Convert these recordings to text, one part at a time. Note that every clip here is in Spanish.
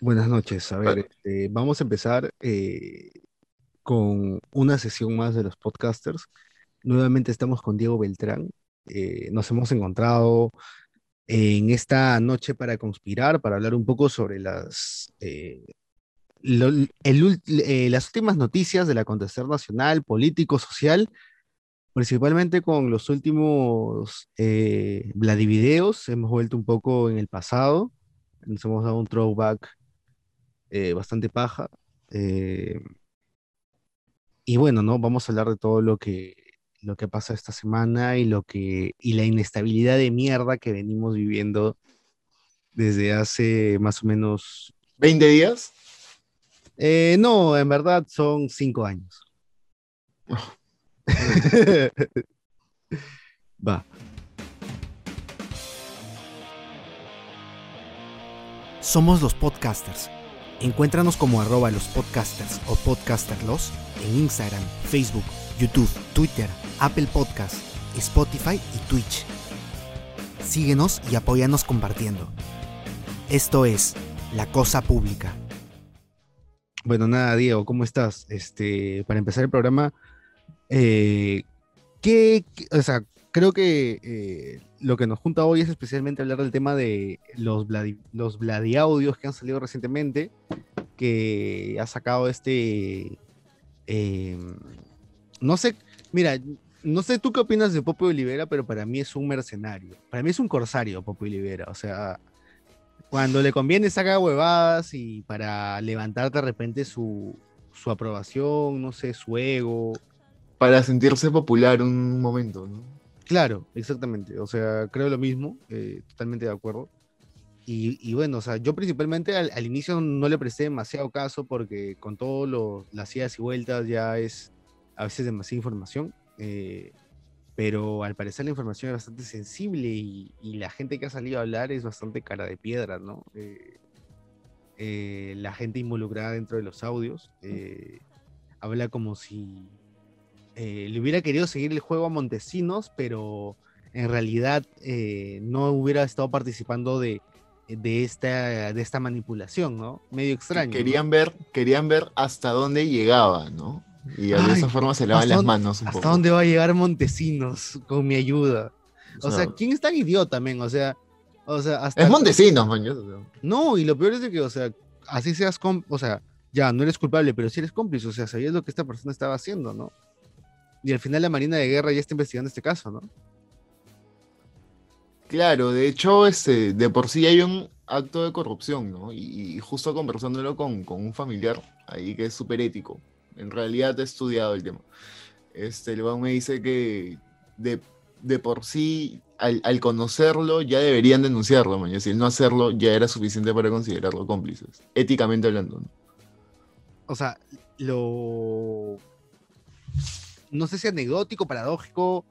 Buenas noches. A ver, este, vamos a empezar eh, con una sesión más de los podcasters. Nuevamente estamos con Diego Beltrán. Eh, nos hemos encontrado en esta noche para conspirar, para hablar un poco sobre las, eh, lo- el ul- las últimas noticias del acontecer nacional, político, social, principalmente con los últimos Vladivideos. Hemos vuelto un poco en el pasado, nos hemos dado un throwback eh, bastante paja. eh, y bueno, ¿no? Vamos a hablar de todo lo que, lo que pasa esta semana y, lo que, y la inestabilidad de mierda que venimos viviendo desde hace más o menos... ¿20 días? eh, no, en verdad son cinco años. Va. Somos los podcasters. Encuéntranos como arroba los podcasters o podcasterlos en Instagram, Facebook, YouTube, Twitter, Apple Podcast, Spotify y Twitch. Síguenos y apóyanos compartiendo. Esto es La Cosa Pública. Bueno, nada, Diego, ¿cómo estás? Este, para empezar el programa, eh, ¿qué, o sea, creo que eh, lo que nos junta hoy es especialmente hablar del tema de los, Vladi- los Vladiaudios que han salido recientemente, que ha sacado este, eh, no sé, mira, no sé tú qué opinas de Popo Olivera, pero para mí es un mercenario, para mí es un corsario Popo Olivera, o sea, cuando le conviene saca huevadas y para levantar de repente su, su aprobación, no sé, su ego. Para sentirse popular un momento, ¿no? Claro, exactamente. O sea, creo lo mismo, eh, totalmente de acuerdo. Y, y bueno, o sea, yo principalmente al, al inicio no le presté demasiado caso porque con todo las idas y vueltas ya es a veces demasiada información. eh, pero al parecer la información es bastante sensible y, y la gente que ha salido a hablar es bastante cara de piedra, ¿no? Eh, eh, la gente involucrada dentro de los audios eh, habla como si eh, le hubiera querido seguir el juego a Montesinos, pero en realidad eh, no hubiera estado participando de, de, esta, de esta manipulación, ¿no? Medio extraño. ¿no? Querían ver, querían ver hasta dónde llegaba, ¿no? Y de Ay, esa forma se lavan ¿hasta las manos un ¿Hasta poco. dónde va a llegar Montesinos con mi ayuda? O sea, sea, ¿quién es tan idiota también? O sea, o sea, hasta... Es Montesinos, man. No, y lo peor es de que, o sea, así seas, o sea, ya, no eres culpable, pero sí eres cómplice, o sea, sabías lo que esta persona estaba haciendo, ¿no? Y al final la Marina de Guerra ya está investigando este caso, ¿no? Claro, de hecho, este, de por sí hay un acto de corrupción, ¿no? Y, justo conversándolo con, con un familiar ahí que es súper ético. En realidad he estudiado el tema. Este, el me dice que de, de por sí, al, al conocerlo, ya deberían denunciarlo, man. Si el no hacerlo ya era suficiente para considerarlo cómplices, éticamente hablando. ¿no? o sea, lo. No sé si anecdótico, paradójico,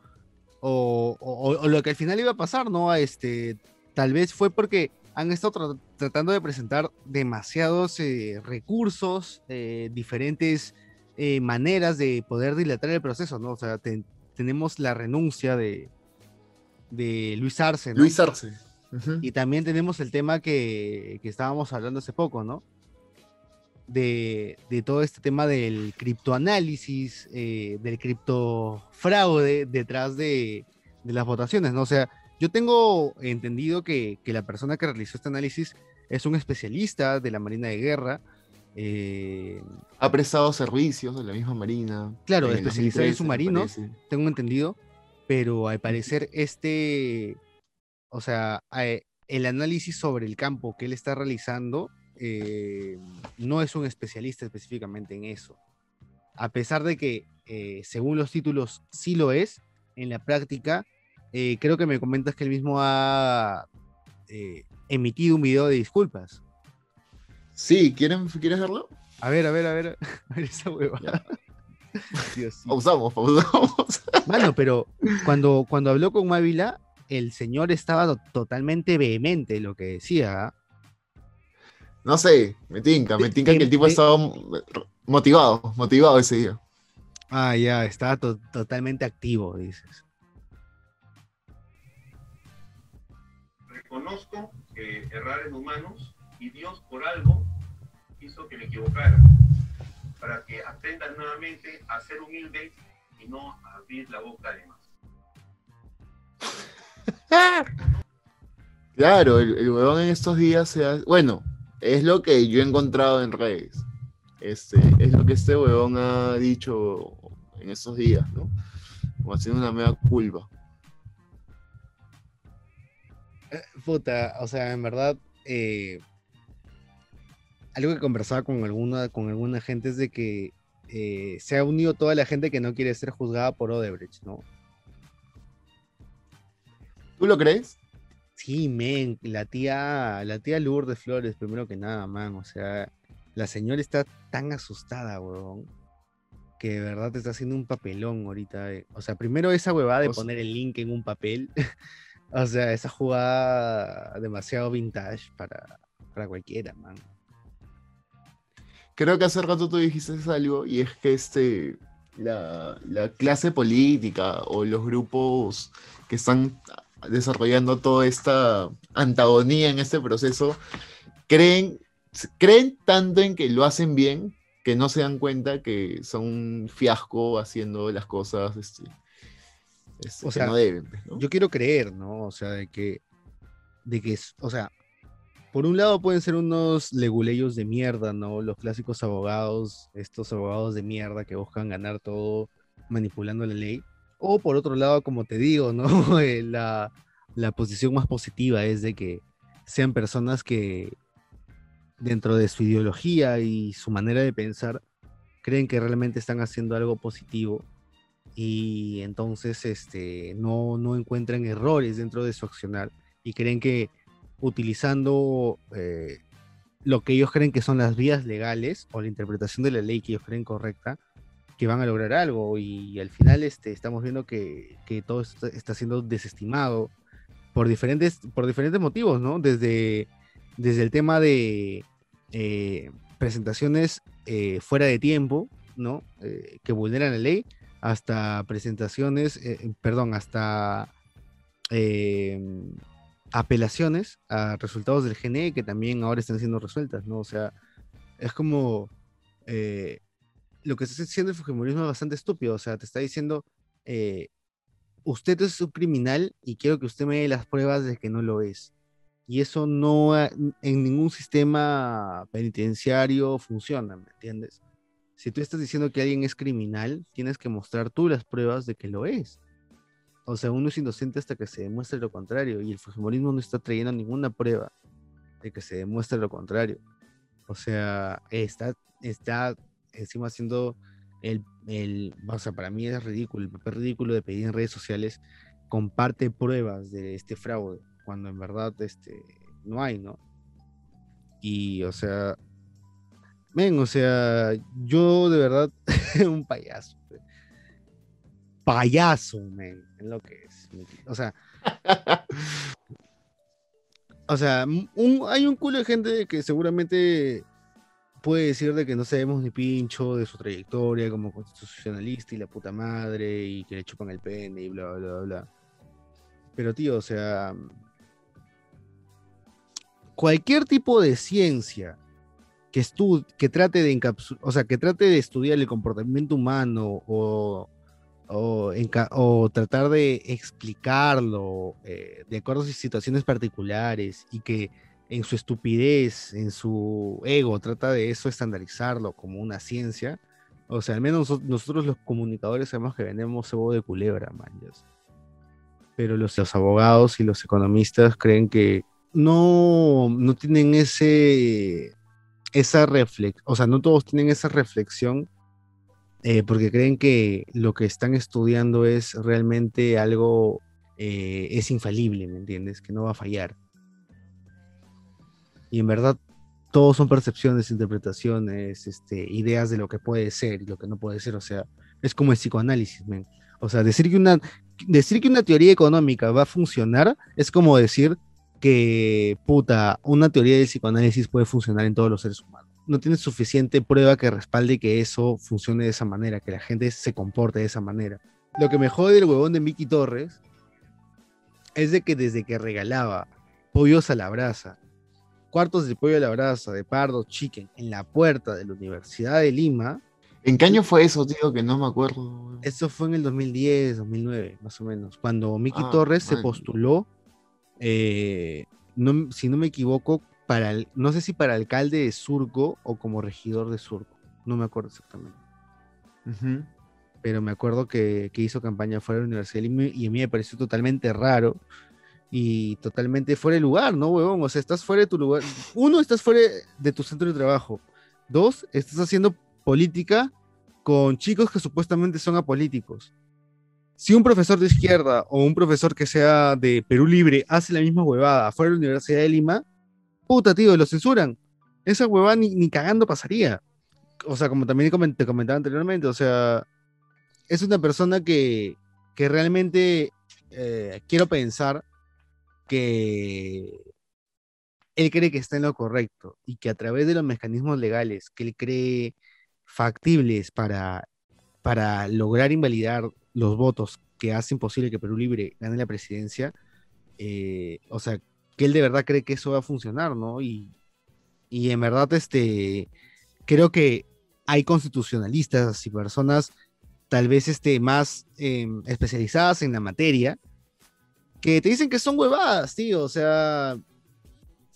o, o- o lo que al final iba a pasar, ¿no? A Este, tal vez fue porque han estado tra- tratando de presentar demasiados eh, recursos, eh, diferentes eh, maneras de poder dilatar el proceso, ¿no? O sea, ten- tenemos la renuncia de, de Luis Arce, ¿no? Luis Arce. Y también tenemos el tema que, que estábamos hablando hace poco, ¿no? De, de todo este tema del criptoanálisis, eh, del criptofraude detrás de, de las votaciones, ¿no? O sea, yo tengo entendido que, que la persona que realizó este análisis es un especialista de la Marina de Guerra. eh, Ha prestado servicios de la misma Marina. Claro, en especializado en 2013, me submarinos. tengo entendido, pero al parecer este, o sea, eh, el análisis sobre el campo que él está realizando eh, no es un especialista específicamente en eso. A pesar de que, eh, según los títulos, sí lo es, en la práctica, eh, creo que me comentas que él mismo ha emitido un video de disculpas. Sí, ¿quieren, ¿quieres verlo? A ver, a ver, a ver, a ver esa hueva. Dios, sí. Pausamos, pausamos. Mano, pero cuando, cuando habló con Mávila, el señor estaba to- totalmente vehemente en lo que decía. ¿ah? No sé, me tinca, me tinca que el tipo estaba motivado, motivado ese día. Ah, ya, estaba to- totalmente activo, dices. reconozco que errar es humanos y Dios por algo hizo que me equivocara, para que aprendan nuevamente a ser humildes y no a abrir la boca de más. Claro, el, el huevón en estos días se ha... Bueno, es lo que yo he encontrado en redes. Este, es lo que este huevón ha dicho en estos días, ¿no? Como haciendo una mega culpa. Eh, Puta, o sea, en verdad, eh, algo que conversaba con alguna, con alguna gente es de que eh, se ha unido toda la gente que no quiere ser juzgada por Odebrecht, ¿no? ¿Tú lo crees? Sí, men, la tía, la tía Lourdes Flores, primero que nada, man, o sea, la señora está tan asustada, huevón, que de verdad te está haciendo un papelón ahorita. eh. O sea, primero esa huevada de O sea- poner el link en un papel, o sea, esa jugada demasiado vintage para, para cualquiera, man. Creo que hace rato tú dijiste algo y es que este, la, la clase política o los grupos que están desarrollando toda esta antagonía en este proceso creen, creen tanto en que lo hacen bien que no se dan cuenta que son un fiasco haciendo las cosas este, este, O que sea, no deben. pues, ¿no? Yo quiero creer, ¿no? O sea, de que, de que, es- o sea, por un lado pueden ser unos leguleyos de mierda, ¿no? Los clásicos abogados, estos abogados de mierda que buscan ganar todo manipulando la ley. O por otro lado, como te digo, ¿no? Eh, la, la posición más positiva es de que sean personas que dentro de su ideología y su manera de pensar creen que realmente están haciendo algo positivo y entonces este, no, no encuentran errores dentro de su accionar y creen que utilizando eh, lo que ellos creen que son las vías legales o la interpretación de la ley que ellos creen correcta, que van a lograr algo y, al final este, estamos viendo que, que todo esto está siendo desestimado por diferentes, por diferentes motivos, ¿no? Desde, desde el tema de eh, presentaciones eh, fuera de tiempo, ¿no? Eh, que vulneran la ley, hasta presentaciones, perdón, hasta apelaciones a resultados del GNE que también ahora están siendo resueltas, ¿no? O sea, es como lo que está haciendo el Fujimorismo es bastante estúpido, o sea, te está diciendo, eh, usted es un criminal y quiero que usted me dé las pruebas de que no lo es. Y eso no en ningún sistema penitenciario funciona, ¿me entiendes? Si tú estás diciendo que alguien es criminal, tienes que mostrar tú las pruebas de que lo es. O sea, uno es inocente hasta que se demuestre lo contrario, y el Fujimorismo no está trayendo ninguna prueba de que se demuestre lo contrario. O sea, está, está encima haciendo el, el, o sea, para mí es ridículo, el papel ridículo de pedir en redes sociales, comparte pruebas de este fraude, cuando en verdad este, no hay, ¿no? Y, o sea, men, o sea, yo de verdad, un payaso. Payaso, men, es lo que es. O sea, o sea, un- hay un culo de gente que seguramente puede decir de que no sabemos ni pincho de su trayectoria como constitucionalista y la puta madre y que le chupan el pene y bla, bla, bla, bla. Pero tío, o sea, cualquier tipo de ciencia que que trate de o sea, que trate de estudiar el comportamiento humano o, o, tratar de explicarlo eh, de acuerdo a situaciones particulares y que en su estupidez, en su ego, trata de eso estandarizarlo como una ciencia. O sea, al menos noso- nosotros los comunicadores sabemos que vendemos cebo de culebra, man. Pero los, los abogados y los economistas creen que no, no tienen ese, esa reflexión, o sea, no todos tienen esa reflexión eh, porque creen que lo que están estudiando es realmente algo, eh, es infalible, ¿me entiendes? Que no va a fallar. Y en verdad, todos son percepciones, interpretaciones, este, ideas de lo que puede ser y lo que no puede ser. O sea, es como el psicoanálisis, men. O sea, decir que una, decir que una teoría económica va a funcionar es como decir que, puta, una teoría del psicoanálisis puede funcionar en todos los seres humanos. No tienes suficiente prueba que respalde que eso funcione de esa manera, que la gente se comporte de esa manera. Lo que me jode del huevón de Mickey Torres es de que desde que regalaba pollos a la brasa, cuartos de pollo a la brasa de Pardo Chicken en la puerta de la Universidad de Lima, ¿En qué año fue eso, tío? Que no me acuerdo. eso fue en el 2010, 2009, más o menos, cuando Miki Ah, Torres se postuló, eh, no- si no me equivoco, para el- no sé si para alcalde de Surco o como regidor de Surco, no me acuerdo exactamente. Ujú. pero me acuerdo que, que hizo campaña fuera de la Universidad de Lima y a mí me pareció totalmente raro y totalmente fuera de lugar, ¿no, huevón? O sea, estás fuera de tu lugar. Uno, estás fuera de tu centro de trabajo. Dos, estás haciendo política con chicos que supuestamente son apolíticos. Si un profesor de izquierda o un profesor que sea de Perú Libre hace la misma huevada fuera de la Universidad de Lima, puta, tío, lo censuran. Esa huevada ni, ni cagando pasaría. O sea, como también te comentaba anteriormente, o sea, es una persona que, que realmente eh, quiero pensar que él cree que está en lo correcto y que a través de los mecanismos legales que él cree factibles para, para lograr invalidar los votos que hacen posible que Perú Libre gane la presidencia, eh, o sea, que él de verdad cree que eso va a funcionar, ¿no? Y, y en verdad, este, creo que hay constitucionalistas y personas tal vez este, más eh, especializadas en la materia, que te dicen que son huevadas, tío, o sea,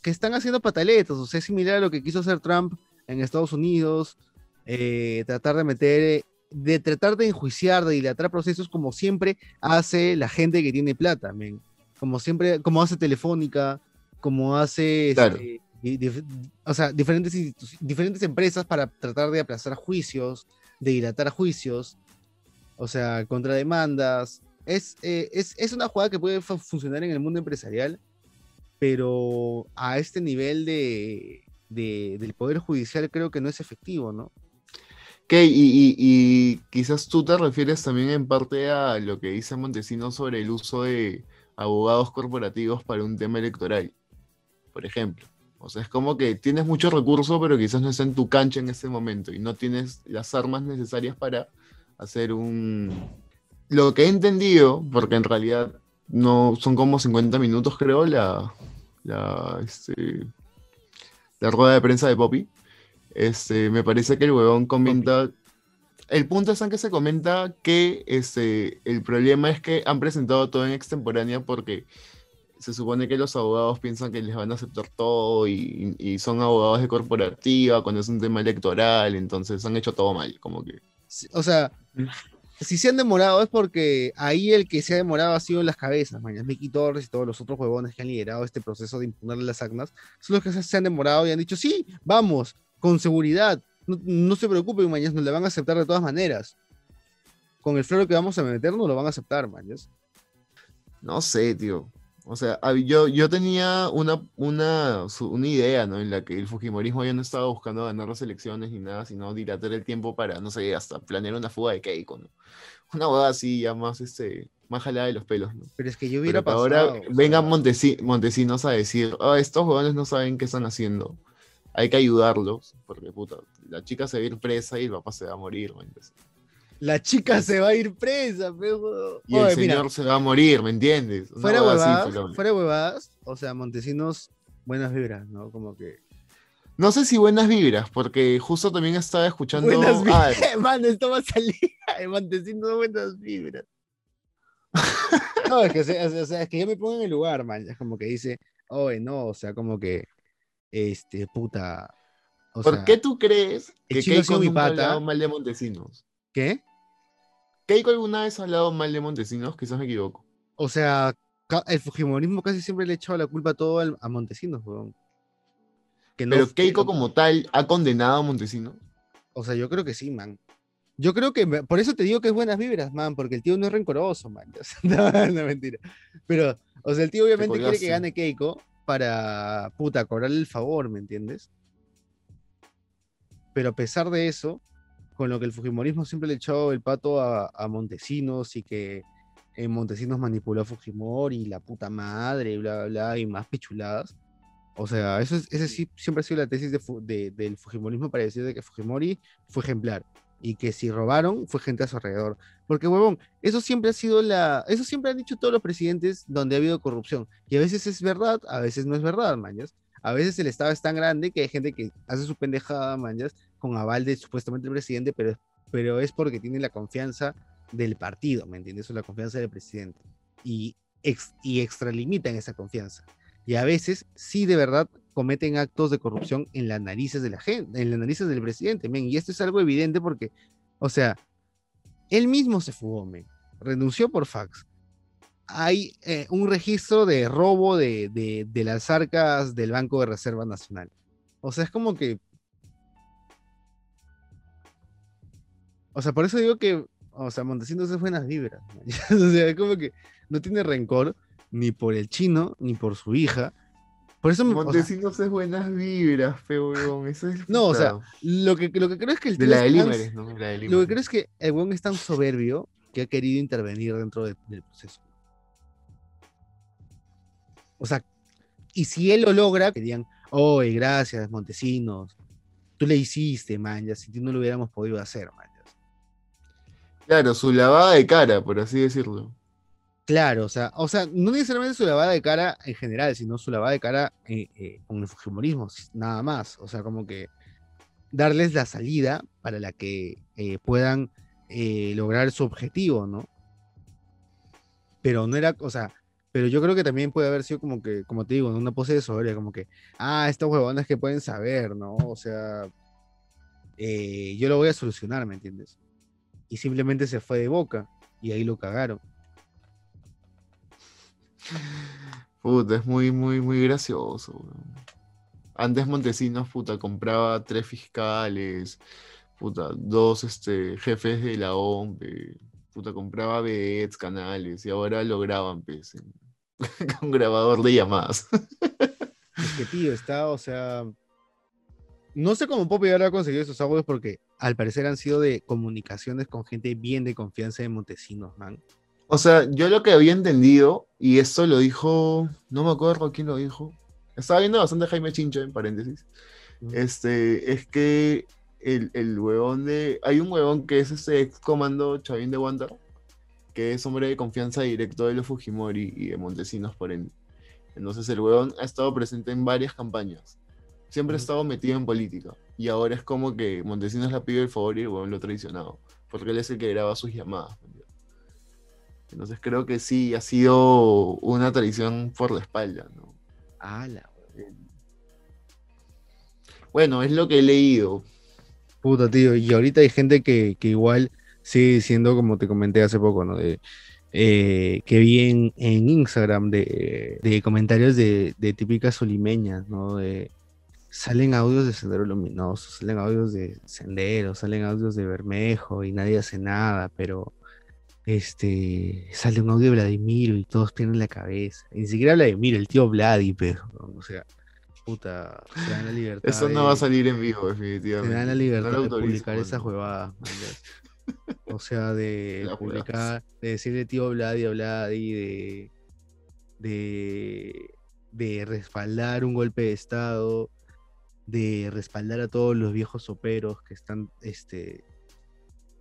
que están haciendo pataletas, o sea, es similar a lo que quiso hacer Trump en Estados Unidos, eh, tratar de meter, de tratar de enjuiciar, de dilatar procesos como siempre hace la gente que tiene plata, men. como siempre, como hace Telefónica, como hace, Claro. este, dif- o sea, diferentes, diferentes empresas para tratar de aplazar juicios, de dilatar juicios, o sea, contrademandas. Es, eh, es, es una jugada que puede fu- funcionar en el mundo empresarial, pero a este nivel de, de- del Poder Judicial creo que no es efectivo, ¿no? Ok, y quizás tú te refieres también en parte a lo que dice Montesino sobre el uso de abogados corporativos para un tema electoral, por ejemplo. O sea, es como que tienes mucho recurso, pero quizás no está en tu cancha en ese momento y no tienes las armas necesarias para hacer un... Lo que he entendido, porque en realidad no son como 50 minutos, creo, la, la, este, la rueda de prensa de Poppy. Este, me parece que el huevón comenta. El punto es en que se comenta que este, el problema es que han presentado todo en extemporánea porque se supone que los abogados piensan que les van a aceptar todo y, son abogados de corporativa cuando es un tema electoral, entonces han hecho todo mal, como que. O sea, si se han demorado es porque ahí el que se ha demorado ha sido las cabezas, mañana Mickey Torres y todos los otros huevones que han liderado este proceso de imponerle las acnas, son los que se han demorado y han dicho, sí, vamos, con seguridad, no, se preocupen, mañana nos le van a aceptar de todas maneras. Con el floro que vamos a meter, nos lo van a aceptar, mañas. No sé, tío. O sea, yo, yo tenía una, una, una idea, ¿no? En la que el Fujimorismo ya no estaba buscando ganar las elecciones ni nada, sino dilatar el tiempo para, no sé, hasta planear una fuga de Keiko, ¿no? Una boda así, ya más, este, más jalada de los pelos, ¿no? Pero es que yo hubiera Pero pasado. ahora vengan sea, Montesi- Montesinos a decir, "Ah, estos jóvenes no saben qué están haciendo. Hay que ayudarlos, porque puta, la chica se va a ir presa y el papá se va a morir, ¿me entiendes? La chica se va a ir presa, pero... Y el señor se va a morir, ¿me entiendes? Una fuera huevada así, huevadas, pero- fuera huevadas, o sea, Montesinos, buenas vibras, ¿no? Como que... No sé si buenas vibras, porque justo también estaba escuchando. Buenas vibras. Mano, esto va a salir. Montesinos, buenas vibras. No, es que, o sea, es que yo me pongo en el lugar, man. Es como que dice, oye, no, o sea, como que, este, puta. O ¿Por sea, qué tú crees que Keiko nunca ha hablado mal de Montesinos? ¿Qué? ¿Keiko alguna vez ha hablado mal de Montesinos? Quizás me equivoco. O sea, el Fujimorismo casi siempre le ha echado la culpa a todo a Montesinos, weón. Que no Pero Keiko como tal ha condenado a Montesinos. O sea, yo creo que sí, man. Yo creo que, por eso te digo que es buenas vibras, man, porque el tío no es rencoroso, man. O sea, no, no, mentira. Pero, o sea, el tío obviamente quiere que gane Keiko para, puta, cobrarle el favor, ¿me entiendes? Pero a pesar de eso, con lo que el Fujimorismo siempre le echó el pato a, Montesinos y que eh, Montesinos manipuló a Fujimori y la puta madre, bla, bla, y más pichuladas. O sea, eso es, ese sí siempre ha sido la tesis de de- del Fujimorismo para decir de que Fujimori fue ejemplar y que si robaron fue gente a su alrededor. Porque, huevón, eso siempre ha sido la. Eso siempre han dicho todos los presidentes donde ha habido corrupción. Y a veces es verdad, a veces no es verdad, mañas. A veces el Estado es tan grande que hay gente que hace su pendejada, manjas, con aval de supuestamente el presidente, pero, pero es porque tiene la confianza del partido, ¿me entiendes? O la confianza del presidente. Y, ex, y extralimitan esa confianza. Y a veces, sí, de verdad, cometen actos de corrupción en las narices de la gente, en las narices del presidente, men. Y esto es algo evidente porque, o sea, él mismo se fugó, men. Renunció por fax. Hay eh, un registro de robo de, de, de las arcas del Banco de Reserva Nacional. O sea, es como que O sea, por eso digo que, o sea, Montesinos es buenas vibras. o sea, es como que no tiene rencor ni por el chino, ni por su hija. Por eso Montesinos o sea, es buenas vibras, feo, Eso es no, o sea, lo que, lo que creo es que el de la de Límeres, ¿no? La de. Lo que creo es que el weón es tan soberbio que ha querido intervenir dentro de, del proceso. O sea, y si él lo logra, digan, oye, gracias, Montesinos, tú le hiciste, man, ya si no lo hubiéramos podido hacer, man. Claro, su lavada de cara, por así decirlo. Claro, o sea, o sea, no necesariamente su lavada de cara en general, sino su lavada de cara eh, eh, con el fujimorismo, nada más. O sea, como que darles la salida para la que eh, puedan lograr su objetivo, ¿no? Pero no era, o sea, pero yo creo que también puede haber sido como que, como te digo, una pose de soberbia, como que, ah, estos huevones que pueden saber, ¿no? O sea, yo lo voy a solucionar, ¿me entiendes? y simplemente se fue de boca y ahí lo cagaron. Puta, es muy, muy, muy gracioso. Antes Montesinos, puta, compraba tres fiscales, puta, dos este, jefes de la OMP, puta, compraba bets, canales, y ahora lo graban, pues, con grabador de llamadas. Es que, tío, está, o sea, no sé cómo Poppy ahora ha conseguido esos audios porque al parecer han sido de comunicaciones con gente bien de confianza de Montesinos, man. O sea, yo lo que había entendido, y esto lo dijo, no me acuerdo quién lo dijo, estaba viendo bastante Jaime Chincho en paréntesis, este, es que el, el huevón de, hay un huevón que es ese ex comando Chavín de Wander, que es hombre de confianza directo de los Fujimori y de Montesinos por ende. Entonces el huevón ha estado presente en varias campañas siempre ha estado metido en política. Y ahora es como que Montesinos le pide el favor y el huevón lo traicionado. Porque él es el que graba sus llamadas. Entonces creo que sí ha sido una traición por la espalda, ¿no? la Bueno, es lo que he leído. Puta, tío. Y ahorita hay gente que, igual sigue diciendo, como te comenté hace poco, ¿no? De, eh, que vi en, Instagram de, comentarios de, de típicas solimeñas, ¿no? De, salen audios de Sendero Luminoso, salen audios de Sendero, salen audios de Bermejo y nadie hace nada, pero este sale un audio de Vladimiro y todos tienen la cabeza. ni siquiera Vladimiro, el tío Vladi, pero, o sea, puta, se dan la libertad. Eso no va a salir en vivo, definitivamente. Se dan la libertad de publicar esa huevada. o sea, de publicar, de decirle tío Vladi a Vladi, de, de, de respaldar un golpe de Estado de respaldar a todos los viejos operos que están este,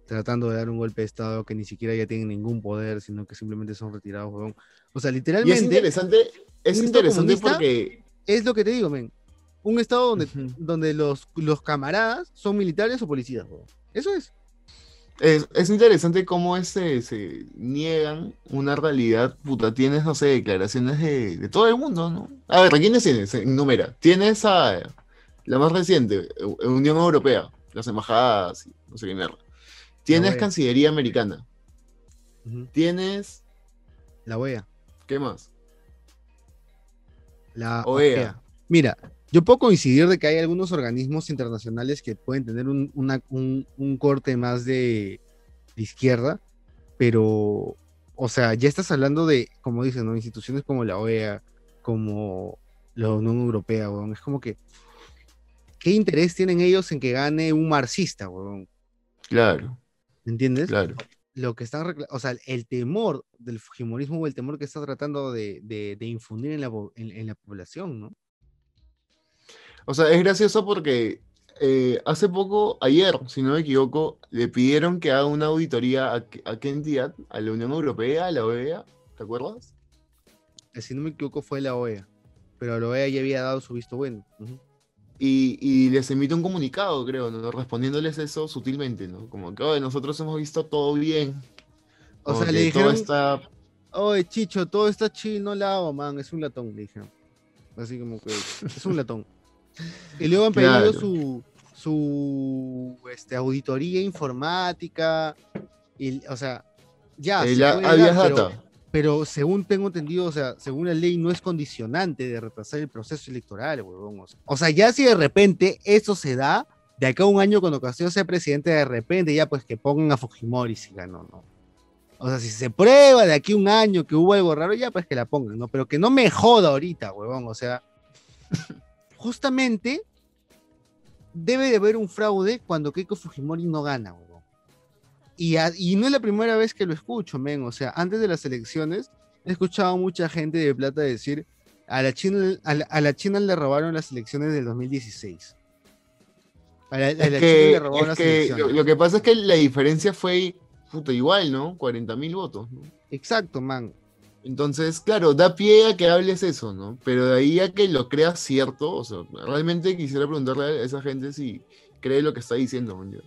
tratando de dar un golpe de Estado que ni siquiera ya tienen ningún poder, sino que simplemente son retirados, O sea, literalmente. es interesante, es interesante porque. Es lo que te digo, men. Un Estado donde, donde los, los camaradas son militares o policías, Eso es. Es, interesante cómo se, se niegan una realidad, puta, tienes, no sé, declaraciones de, de todo el mundo, ¿no? A ver, ¿quiénes tienes? Número. Tienes a, la más reciente, Unión Europea, las embajadas, no sé qué mierda. Tienes Cancillería Americana. Tienes. La OEA. ¿Qué más? La OEA. Mira, yo puedo coincidir de que hay algunos organismos internacionales que pueden tener un, un, corte más de, izquierda, pero, o sea, ya estás hablando de, como dicen, ¿no? instituciones como la OEA, como la Unión Europea, es como que ¿qué interés tienen ellos en que gane un marxista, weón? Claro. ¿Entiendes? Claro. Lo que están, o sea, el temor del fujimorismo o el temor que está tratando de, infundir en la, población, ¿no? O sea, es gracioso porque eh, hace poco, ayer, si no me equivoco, le pidieron que haga una auditoría a, a qué entidad, a la Unión Europea, a la OEA, ¿te acuerdas? Eh, si no me equivoco, fue la OEA. pero la OEA ya había dado su visto bueno. Ujú. Y, y les emite un comunicado, creo, ¿no? respondiéndoles eso sutilmente, ¿no? Como que, oye, nosotros hemos visto todo bien. O sea, le dijeron, está oye, Chicho, todo está chill, no la hago, man, es un latón, le dijeron. Así como que es un latón. Y luego han pedido Claro. su, su este, auditoría informática, y, o sea, ya, Eh, se ya puede había dar, data. Pero según tengo entendido, o sea, según la ley no es condicionante de retrasar el proceso electoral, huevón. O sea, o sea, ya si de repente eso se da, de acá a un año cuando Castillo sea presidente, de repente ya pues que pongan a Fujimori si ganó, ¿no? O sea, si se prueba de aquí a un año que hubo algo raro, ya pues que la pongan, ¿no? Pero que no me joda ahorita, huevón. O sea, justamente debe de haber un fraude cuando Keiko Fujimori no gana, huevón. Y, a- y no es la primera vez que lo escucho, men. O sea, antes de las elecciones, he escuchado a mucha gente de Plata decir, a la China, a la, a la China le robaron las elecciones del 2016. A la, a la China que, le robaron las elecciones. lo, lo que pasa es que la diferencia fue puta, igual, ¿no? 40 mil votos, ¿no? Exacto, man. Entonces, claro, da pie a que hables eso, ¿no? Pero de ahí a que lo creas cierto, o sea, realmente quisiera preguntarle a esa gente si cree lo que está diciendo, man,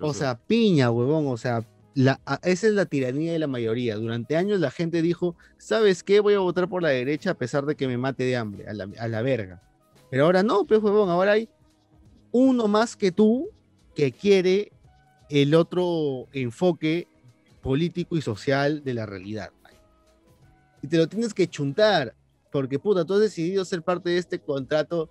O sea, piña, huevón. O sea, la, esa es la tiranía de la mayoría. Durante años la gente dijo, ¿sabes qué? Voy a votar por la derecha a pesar de que me mate de hambre, a la, a la verga. Pero ahora no, pues, huevón. Ahora hay uno más que tú que quiere el otro enfoque político y social de la realidad. Y te lo tienes que chuntar, porque puta, tú has decidido ser parte de este contrato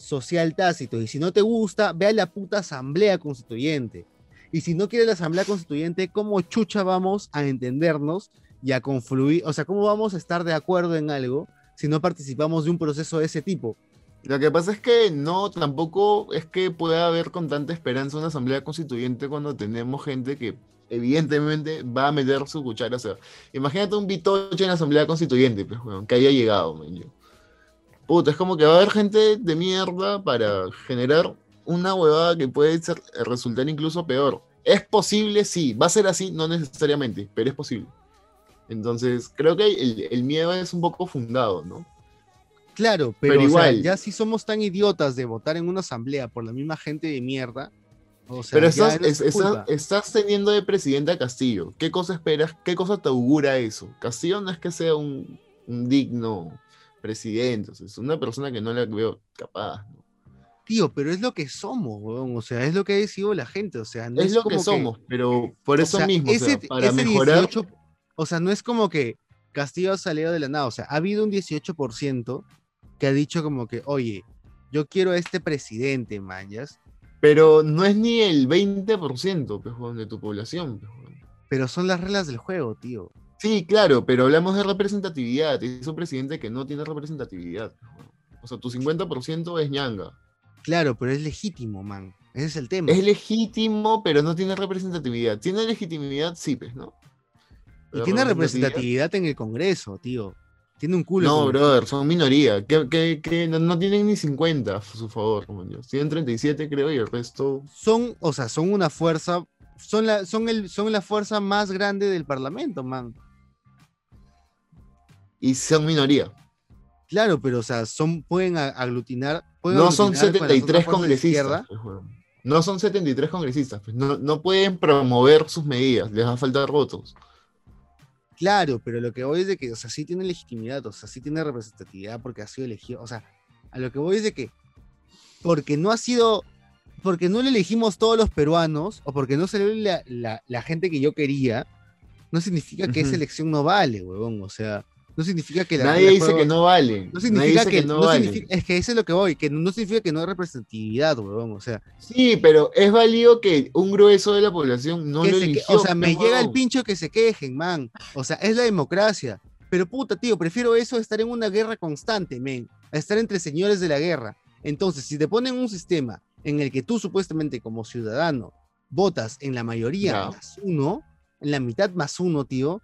social tácito. Y si no te gusta, ve a la puta asamblea constituyente. Y si no quieres la asamblea constituyente, ¿cómo chucha vamos a entendernos y a confluir? O sea, ¿cómo vamos a estar de acuerdo en algo si no participamos de un proceso de ese tipo? Lo que pasa es que no, tampoco es que pueda haber con tanta esperanza una asamblea constituyente cuando tenemos gente que evidentemente va a meter su cuchara. O sea, imagínate un bitoche en la asamblea constituyente, pues, weón, que haya llegado, man, yo. Puta, es como que va a haber gente de mierda para generar una huevada que puede ser- resultar incluso peor. ¿Es posible? Sí. ¿Va a ser así? No necesariamente, pero es posible. Entonces, creo que el, el miedo es un poco fundado, ¿no? Claro, pero, Pero o sea, igual. ya si somos tan idiotas de votar en una asamblea por la misma gente de mierda, o sea, Pero estás, es estás- teniendo de presidente a Castillo. ¿Qué cosa esperas? ¿Qué cosa te augura eso? Castillo no es que sea un, un digno presidente, o sea, es una persona que no la veo capaz. ¿no? Tío, pero es lo que somos, weón. O sea, es lo que ha decidido la gente. O sea, no es es, lo como que somos, pero por o eso sea, mismo, o sea, ese- para ese mejorar. 18 o sea, no es como que Castillo ha salido de la nada. O sea, ha habido un 18% que ha dicho como que, oye, yo quiero a este presidente, mañas, Pero no es ni el 20% pues, de tu población. pues, pero son las reglas del juego, tío. Sí, claro, pero hablamos de representatividad. Es un presidente que no tiene representatividad. O sea, tu 50% es ñanga. Claro, pero es legítimo, man. Ese es el tema. Es legítimo, pero no tiene representatividad. ¿Tiene legitimidad? Sí, pues, ¿no? y tiene representatividad en el Congreso, tío. Tiene un culo. No, brother, son minoría. Que, que- que no, no tienen ni 50 a su favor. como yo. Tienen 37, creo, y el resto. Son, o sea, son una fuerza, son la, son el, son la fuerza más grande del Parlamento, man. Y son minoría. Claro, pero, o sea, son, pueden aglutinar. pueden No son aglutinar otras 73 fuerzas de congresistas. pues. No son 73 congresistas. pues, No, no pueden promover sus medidas. Les va a faltar votos. Claro, pero lo que voy es de que, o sea, sí tiene legitimidad, o sea, sí tiene representatividad porque ha sido elegido. O sea, a lo que voy es de que, porque no ha sido, porque no le elegimos todos los peruanos, o porque no salió la, la, la gente que yo quería, no significa que esa elección no vale, huevón. O sea, no significa que la Nadie dice juego- que no valen. No significa que, que no no significa- es que eso es lo que voy, que no significa que no hay representatividad, huevón. O sea, Sí, pero es válido que un grueso de la población no lo se que- eligió. o sea, me llega el pincho que se quejen, man. O sea, es la democracia. Pero puta, tío, prefiero eso a estar en una guerra constante, men. A estar entre señores de la guerra. Entonces, si te ponen un sistema en el que tú supuestamente como ciudadano votas en la mayoría más uno, en la mitad más uno, tío,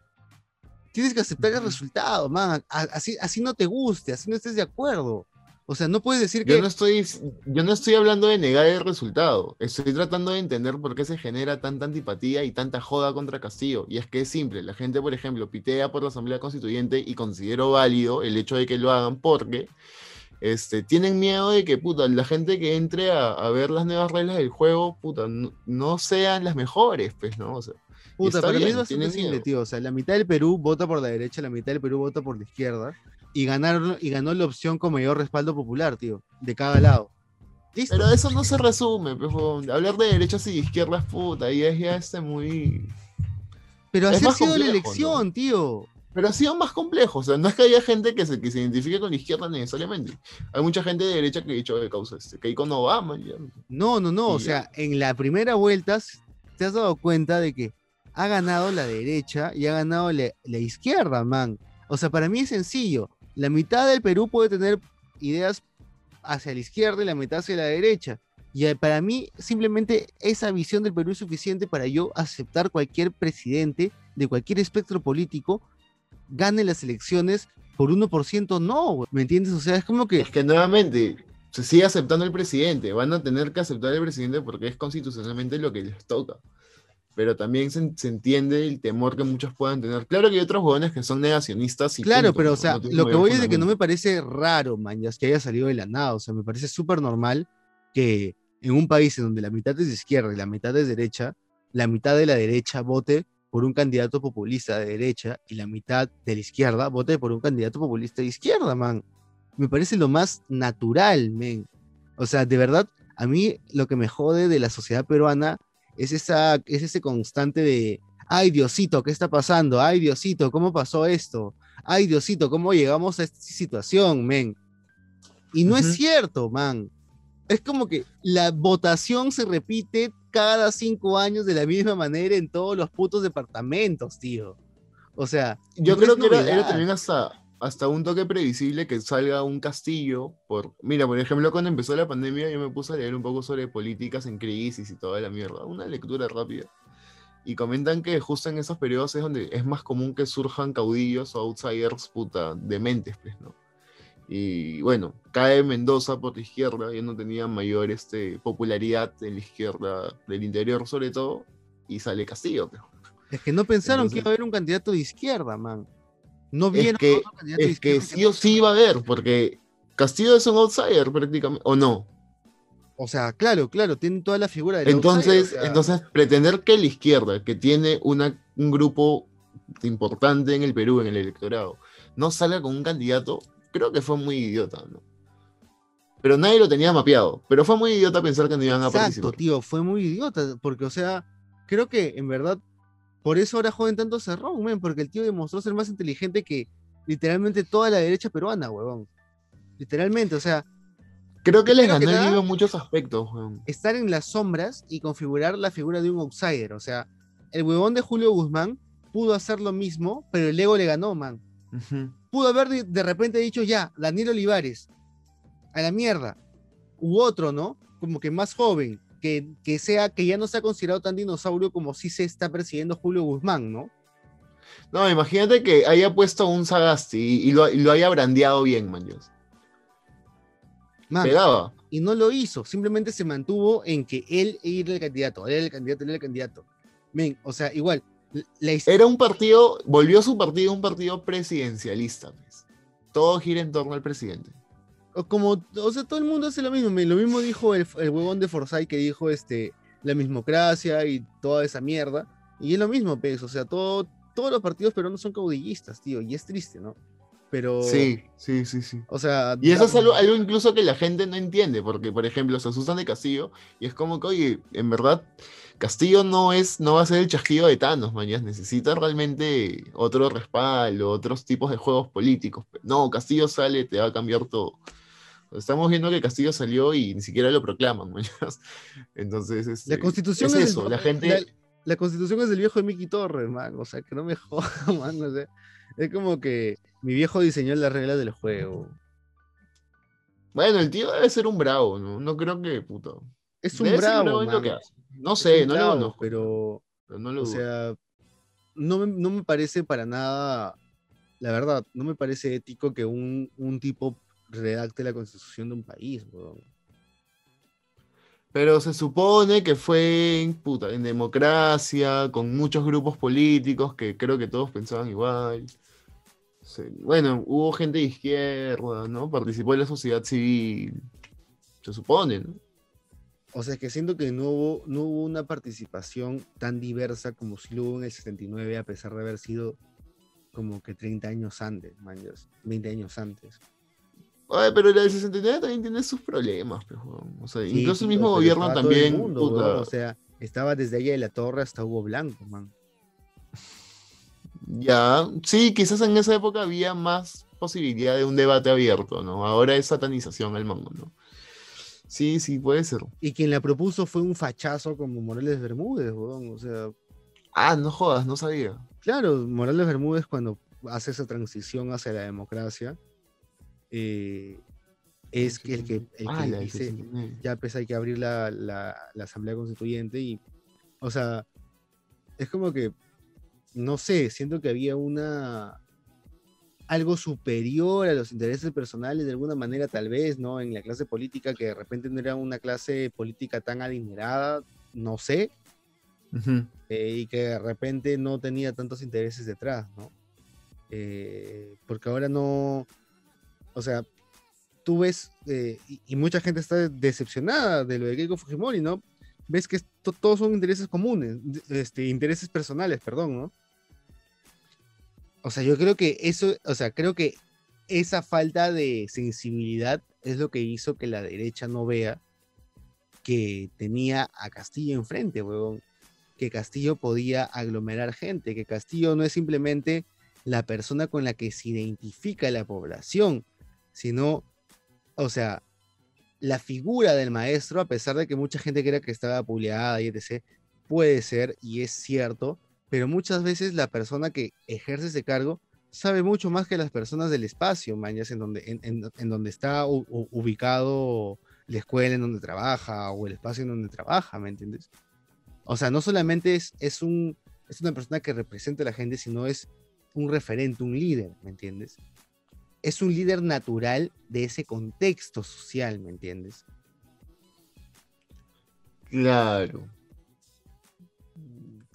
tienes que aceptar el resultado, man. Así, así no te guste, así no estés de acuerdo. O sea, no puedes decir que... Yo no, estoy, yo no estoy hablando de negar el resultado. Estoy tratando de entender por qué se genera tanta antipatía y tanta joda contra Castillo. Y es que es simple. La gente, por ejemplo, pitea por la Asamblea Constituyente y considero válido el hecho de que lo hagan porque este, tienen miedo de que puta, la gente que entre a, a ver las nuevas reglas del juego puta, no, no sean las mejores, pues, ¿no? O sea, Puta, para mí es bastante simple, tío. O sea, la mitad del Perú vota por la derecha, la mitad del Perú vota por la izquierda. Y, ganaron, y ganó la opción con mayor respaldo popular, tío. De cada lado. ¿Listo? Pero eso no se resume, pues, huevón. hablar de derechas y izquierdas, puta, y es ya este muy... Pero así ha sido la elección, tío. Pero ha sido más complejo, o sea, no es que haya gente que se, que se identifique con la izquierda necesariamente. Hay mucha gente de derecha que ha dicho de causa este, que hay con Obama, ya. No, no, no. O ya. sea, en la primera vuelta te has dado cuenta de que ha ganado la derecha y ha ganado la, izquierda, man. O sea, para mí es sencillo. La mitad del Perú puede tener ideas hacia la izquierda y la mitad hacia la derecha. Y eh, para mí, simplemente esa visión del Perú es suficiente para yo aceptar cualquier presidente de cualquier espectro político gane las elecciones por 1%, no, ¿me entiendes? O sea, es como que Es que nuevamente se sigue aceptando el presidente, van a tener que aceptar el presidente porque es constitucionalmente lo que les toca. Pero también se, se entiende el temor que muchos puedan tener. Claro que hay otros jóvenes que son negacionistas y Claro, punto, pero o sea, No lo que voy es de que no me parece raro, es que haya salido de la nada. O sea, me parece súper normal que en un país en donde la mitad es de izquierda y la mitad es derecha, la mitad de la derecha vote por un candidato populista de derecha y la mitad de la izquierda vote por un candidato populista de izquierda, man. Me parece lo más natural, men. O sea, de verdad, a mí lo que me jode de la sociedad peruana es, esa, es ese constante de, ay Diosito, ¿qué está pasando? Ay Diosito, ¿cómo pasó esto? Ay Diosito, ¿cómo llegamos a esta situación, men? Y no es cierto, man. Es como que la votación se repite cada cinco años de la misma manera en todos los putos departamentos, tío. O sea, Yo no creo que era, también hasta, hasta un toque previsible que salga un castillo. Por... Mira, por ejemplo, cuando empezó la pandemia, yo me puse a leer un poco sobre políticas en crisis y toda la mierda. Una lectura rápida. Y comentan que justo en esos periodos es donde es más común que surjan caudillos o outsiders puta dementes, pues, ¿no? Y bueno, cae Mendoza por la izquierda, ya no tenía mayor este, popularidad en la izquierda del interior sobre todo, y sale Castillo, pues. Es que no pensaron que Entonces- iba a haber un candidato de izquierda, man. No Es vieron que, es que sí o sí va a haber, porque Castillo es un outsider prácticamente, o no. O sea, claro, claro, tienen toda la figura del Entonces, outsider, o sea, entonces pretender que la izquierda, que tiene una, un grupo importante en el Perú, en el electorado, no salga con un candidato, creo que fue muy idiota, ¿no? Pero nadie lo tenía mapeado, pero fue muy idiota pensar que no iban a Exacto, participar. tío, fue muy idiota, porque, o sea, creo que en verdad, por eso ahora joden tanto Cerrón, men, porque el tío demostró ser más inteligente que literalmente toda la derecha peruana, huevón. Literalmente, o sea, Creo que les ganó el en muchos aspectos, weón. estar en las sombras y configurar la figura de un outsider, o sea, el huevón de Julio Guzmán pudo hacer lo mismo, pero el ego le ganó, man. Pudo haber de, de repente dicho ya, Daniel Olivares, a la mierda, u otro, ¿no? Como que más joven, que, que sea, que ya no sea considerado tan dinosaurio como si se está persiguiendo Julio Guzmán, ¿no? No, imagínate que haya puesto un Sagasti y, y lo, y lo haya brandeado bien, man. Pegaba. y no lo hizo, simplemente se mantuvo en que él era el candidato, él era el candidato, él era el candidato. O sea, igual, la Era un partido, volvió su partido un partido presidencialista. pues. Todo gira en torno al presidente. O como, o sea, todo el mundo hace lo mismo, lo mismo dijo el, el huevón de Forsyth que dijo este, la mismocracia y toda esa mierda, y es lo mismo, pues, o sea, todo, todos los partidos peruanos son caudillistas, tío, y es triste, ¿no? Pero, Sí, sí, sí, sí. o sea... Y eso es algo, algo incluso que la gente no entiende, porque, por ejemplo, se asustan de Castillo y es como que, oye, en verdad, Castillo no es, no va a ser el chasquido de Thanos, mañana. Necesita realmente otro respaldo, otros tipos de juegos políticos. No, Castillo sale, te va a cambiar todo. Estamos viendo que Castillo salió y ni siquiera lo proclaman, mañas. Entonces, este, La constitución es es, eso, el- la gente... La, la constitución es del viejo de Miki Torres, man. O sea, que no me joda, man. O sea, es como que mi viejo diseñó las reglas del juego. Bueno, el tío debe ser un bravo, ¿no? No creo que, puto. Es un Debe bravo, lo que hace. No sé, no lo bravo, conozco, Pero, pero no lo o sea, no me, no me parece para nada, la verdad, no me parece ético que un, un tipo redacte la constitución de un país, weón. Pero se supone que fue puta, en democracia, con muchos grupos políticos que creo que todos pensaban igual. Sí, Bueno, hubo gente de izquierda, ¿no? Participó en la sociedad civil. Se supone, ¿no? O sea, que siento que no hubo, no hubo una participación tan diversa como si lo hubo en el 79, a pesar de haber sido como que 30 años antes, man, ya, 20 años antes. Ay, pero la del 69 también tiene sus problemas, pues, weón. O sea, Sí, incluso el mismo pero gobierno el también. mundo, puta, weón, O sea, estaba desde allá de la torre hasta Hugo Blanco, man. Ya, sí, quizás en esa época había más posibilidad de un debate abierto, ¿no? Ahora es satanización al mango, ¿no? Sí, sí, puede ser. Y quien la propuso fue un fachazo como Morales Bermúdez, weón. O sea, Ah, no jodas, no sabía. claro, Morales Bermúdez cuando hace esa transición hacia la democracia, eh, es que el que, el Ah, que del dice, 69. ya pues hay que abrir la, la- la Asamblea Constituyente y, o sea, es como que, no sé, siento que había una, algo superior a los intereses personales de alguna manera tal vez, ¿no? En la clase política que de repente no era una clase política tan adinerada, no sé, eh, y que de repente no tenía tantos intereses detrás, ¿no? Eh, porque ahora no, o sea, tú ves, eh, y, mucha gente está decepcionada de lo de Keiko Fujimori, ¿no? Ves que to- todos son intereses comunes, este, intereses personales, perdón, ¿no? O sea, yo creo que eso, o sea, creo que esa falta de sensibilidad es lo que hizo que la derecha no vea que tenía a Castillo enfrente, huevón que Castillo podía aglomerar gente, que Castillo no es simplemente la persona con la que se identifica la población, sino, o sea, la figura del maestro, a pesar de que mucha gente crea que estaba puleada y etc., puede ser y es cierto, pero muchas veces la persona que ejerce ese cargo sabe mucho más que las personas del espacio, mañas, en donde, en, donde está ubicado la escuela en donde trabaja o el espacio en donde trabaja, ¿me entiendes? O sea, no solamente es, es, un, es una persona que representa a la gente, sino es un referente, un líder, ¿me entiendes? Es un líder natural de ese contexto social, ¿me entiendes? Claro.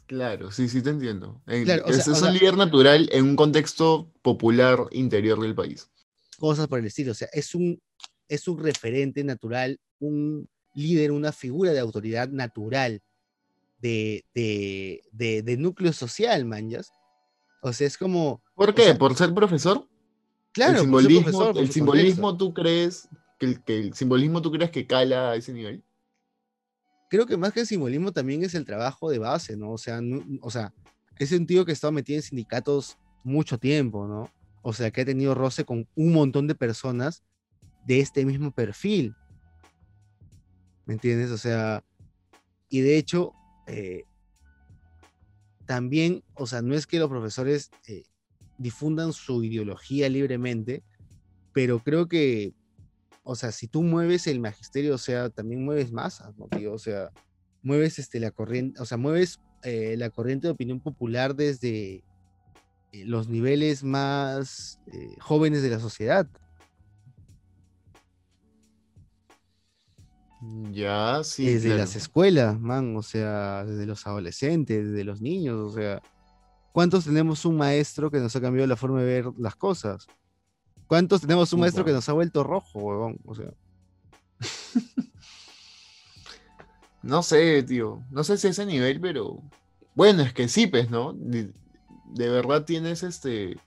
Claro, sí, sí te entiendo. En- Claro, o es, sea- es o un sea- líder natural en un contexto popular interior del país. Cosas por el estilo. O sea, es un, es un referente natural, un líder, una figura de autoridad natural de, de, de, de núcleo social, manjas. O sea, es como. ¿Por o qué? sea, ¿Por ser profesor? Claro, el por ser simbolismo, profesor, por el simbolismo tú crees que el, que el simbolismo tú crees que cala a ese nivel? creo que más que el simbolismo también es el trabajo de base, ¿no? O sea, no- o sea, es un tío que ha estado metido en sindicatos mucho tiempo, ¿no? O sea, que ha tenido roce con un montón de personas de este mismo perfil. ¿Me entiendes? O sea, y de hecho, eh, también, o sea, no es que los profesores eh, difundan su ideología libremente, pero creo que o sea, si tú mueves el magisterio, o sea, también mueves masas, ¿no, tío? O sea, mueves este, la corriente, o sea, mueves eh, la corriente de opinión popular desde eh, los niveles más eh, jóvenes de la sociedad. Ya, sí. desde claro. las escuelas, man, o sea, desde los adolescentes, desde los niños, o sea, ¿cuántos tenemos un maestro que nos ha cambiado la forma de ver las cosas? ¿Cuántos tenemos un maestro que nos ha vuelto rojo, huevón? O sea, No sé, tío. No sé si ese nivel, pero. Bueno, es que sí, pues, ¿no? De, de verdad tienes este.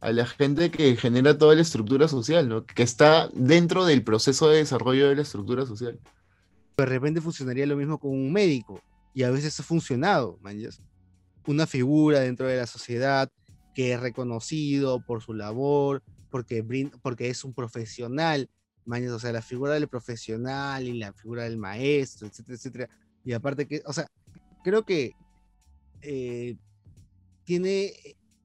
A la gente que genera toda la estructura social, ¿no? Que está dentro del proceso de desarrollo de la estructura social. de repente funcionaría lo mismo con un médico, y a veces ha funcionado, manjas. Una figura dentro de la sociedad que es reconocido por su labor, porque, porque es un profesional, manjas, o sea, la figura del profesional y la figura del maestro, etcétera, etcétera. Y aparte que, o sea, creo que eh, tiene,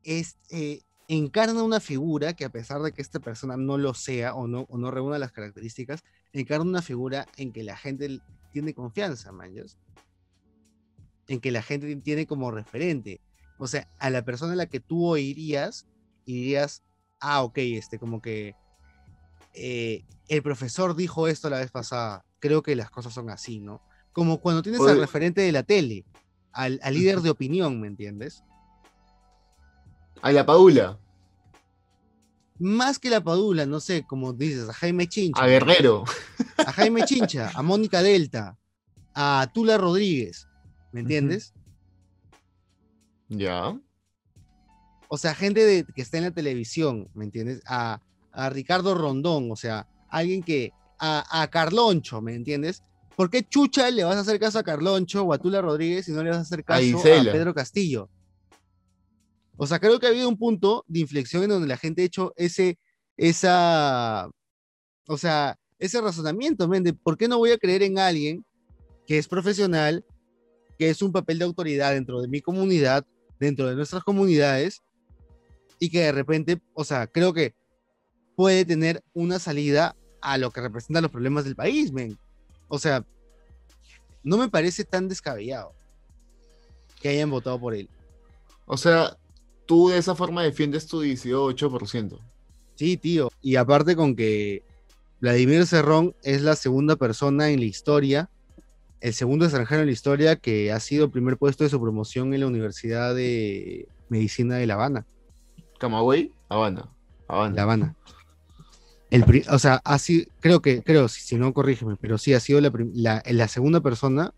es, eh, encarna una figura que a pesar de que esta persona no lo sea o no, o no reúna las características, encarna una figura en que la gente tiene confianza, manjas. En que la gente tiene como referente. O sea, a la persona a la que tú oirías, y dirías, ah, ok, este, como que eh, el profesor dijo esto la vez pasada. Creo que las cosas son así, ¿no? Como cuando tienes Oye. al referente de la tele, al, al líder de opinión, ¿me entiendes? A la Paula, Más que la Padula, no sé, como dices, a Jaime Chincha. a Guerrero. a Jaime Chincha, a Mónica Delta, a Tula Rodríguez, ¿me entiendes? Ya. O sea, gente de- que está en la televisión, ¿me entiendes? A, a Ricardo Rondón, o sea, alguien que. A, a Carloncho, ¿me entiendes? ¿Por qué chucha le vas a hacer caso a Carloncho o a Tula Rodríguez y no le vas a hacer caso a. Pedro Castillo? O sea, creo que ha habido un punto de inflexión en donde la gente ha hecho ese, esa, o sea, ese razonamiento, men, de por qué no voy a creer en alguien que es profesional, que es un papel de autoridad dentro de mi comunidad, dentro de nuestras comunidades, y que de repente, o sea, creo que puede tener una salida a lo que representan los problemas del país, men. O sea, no me parece tan descabellado que hayan votado por él. O sea, tú de esa forma defiendes tu 18%. Sí, tío. Y aparte con que Vladimir Cerrón es la segunda persona en la historia, el segundo extranjero en la historia que ha sido primer puesto de su promoción en la Universidad de Medicina de La Habana. Camagüey, Habana. Habana. La Habana. El, o sea, así, creo que, creo, si, si no, corrígeme, pero sí ha sido la, la, la segunda persona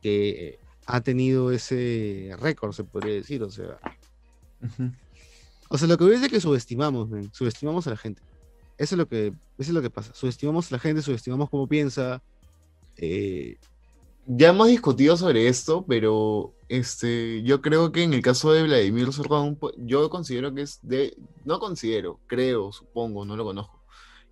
que ha tenido ese récord, se podría decir. O sea, o sea lo que veo es de que subestimamos, subestimamos a la gente. Eso es lo que, eso es lo que pasa. Subestimamos a la gente, subestimamos cómo piensa. eh, Ya hemos discutido sobre esto, pero este, yo creo que en el caso de Vladimir Cerrón, pu- yo considero que es de, no considero, creo, supongo, no lo conozco,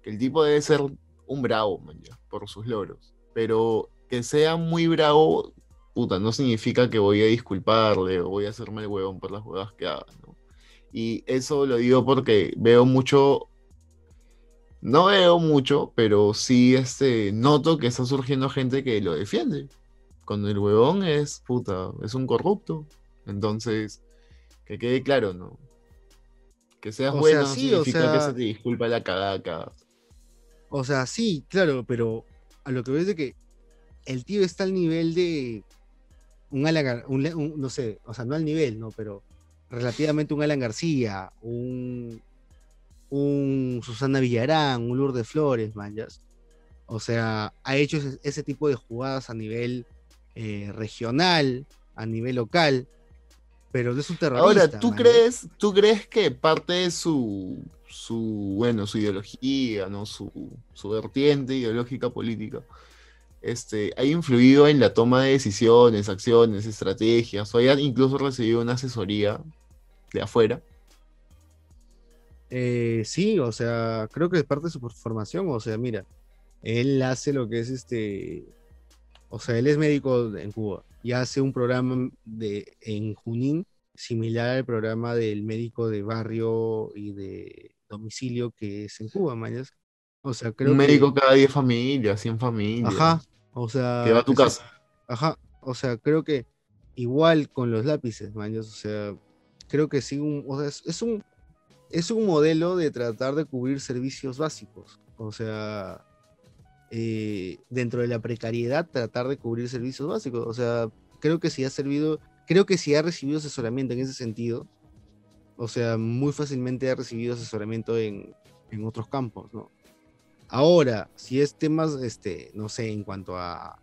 que el tipo debe ser un bravo, por sus logros. Pero que sea muy bravo, puta, no significa que voy a disculparle o voy a hacerme el huevón por las jugadas que haga, ¿no? Y eso lo digo porque veo mucho, no veo mucho, pero sí este, noto que está surgiendo gente que lo defiende cuando el huevón es puta, es un corrupto. Entonces, que quede claro, ¿no? Que seas O bueno sea, sí, o significa que sea- se te disculpa la cagada que. O sea, sí, claro, pero a lo que veo es de que el tío está al nivel de un Alan, un un- no sé, o sea, no al nivel, ¿no? Pero relativamente un Alan García, un, un Susana Villarán, un Lourdes Flores, manjas. O sea, ha hecho ese, ese tipo de jugadas a nivel eh, regional, a nivel local, pero es un terrorista. Ahora, ¿tú crees, ¿tú crees que parte de su, su bueno, su ideología, ¿no? Su, su vertiente ideológica política, este, ha influido en la toma de decisiones, acciones, estrategias, o haya incluso recibido una asesoría de afuera? Eh, sí, o sea, creo que es parte de su formación, o sea, mira, él hace lo que es este, o sea, él es médico en Cuba y hace un programa de, en Junín similar al programa del médico de barrio y de domicilio que es en Cuba, mañas. O sea, creo un que- médico cada 10 familias, 100 familias. Ajá, o sea, Que va a tu que se- casa. Ajá, o sea, creo que igual con los lápices, maños, o sea, creo que sí, un, o sea, es, es un, es un modelo de tratar de cubrir servicios básicos, o sea, eh, dentro de la precariedad, tratar de cubrir servicios básicos, o sea, creo que si ha servido, creo que si ha recibido asesoramiento en ese sentido, o sea, muy fácilmente ha recibido asesoramiento en, en otros campos, ¿no? Ahora, si es temas, este, no sé, en cuanto a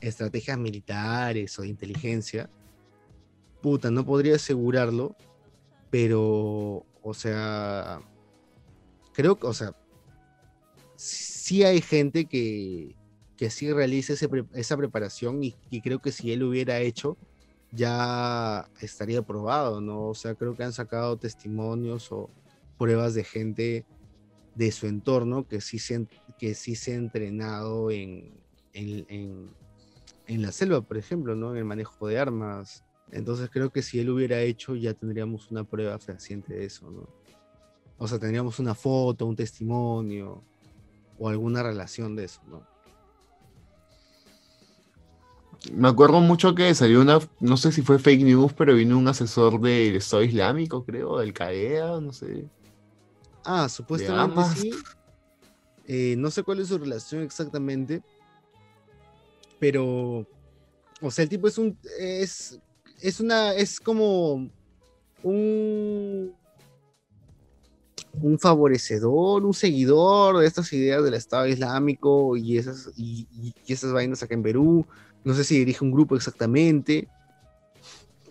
estrategias militares o de inteligencia, puta, no podría asegurarlo, pero, o sea, creo que, o sea, sí hay gente que, que sí realiza ese esa preparación y, creo que si él hubiera hecho, ya estaría probado, ¿no? O sea, creo que han sacado testimonios o pruebas de gente de su entorno que sí se, que sí se ha entrenado en, en, en- en la selva, por ejemplo, ¿no? En el manejo de armas. Entonces creo que si él hubiera hecho, ya tendríamos una prueba fehaciente de eso, ¿no? O sea, tendríamos una foto, un testimonio o alguna relación de eso, ¿no? Me acuerdo mucho que salió una, no sé si fue fake news, pero vino un asesor del Estado Islámico, creo, del CAEA, no sé. Ah, supuestamente sí. Eh, no sé cuál es su relación exactamente, pero, o sea, el tipo es un, es, es una, es como un, un favorecedor, un seguidor de estas ideas del Estado Islámico y esas, y, esas vainas acá en Perú. No sé si dirige un grupo exactamente,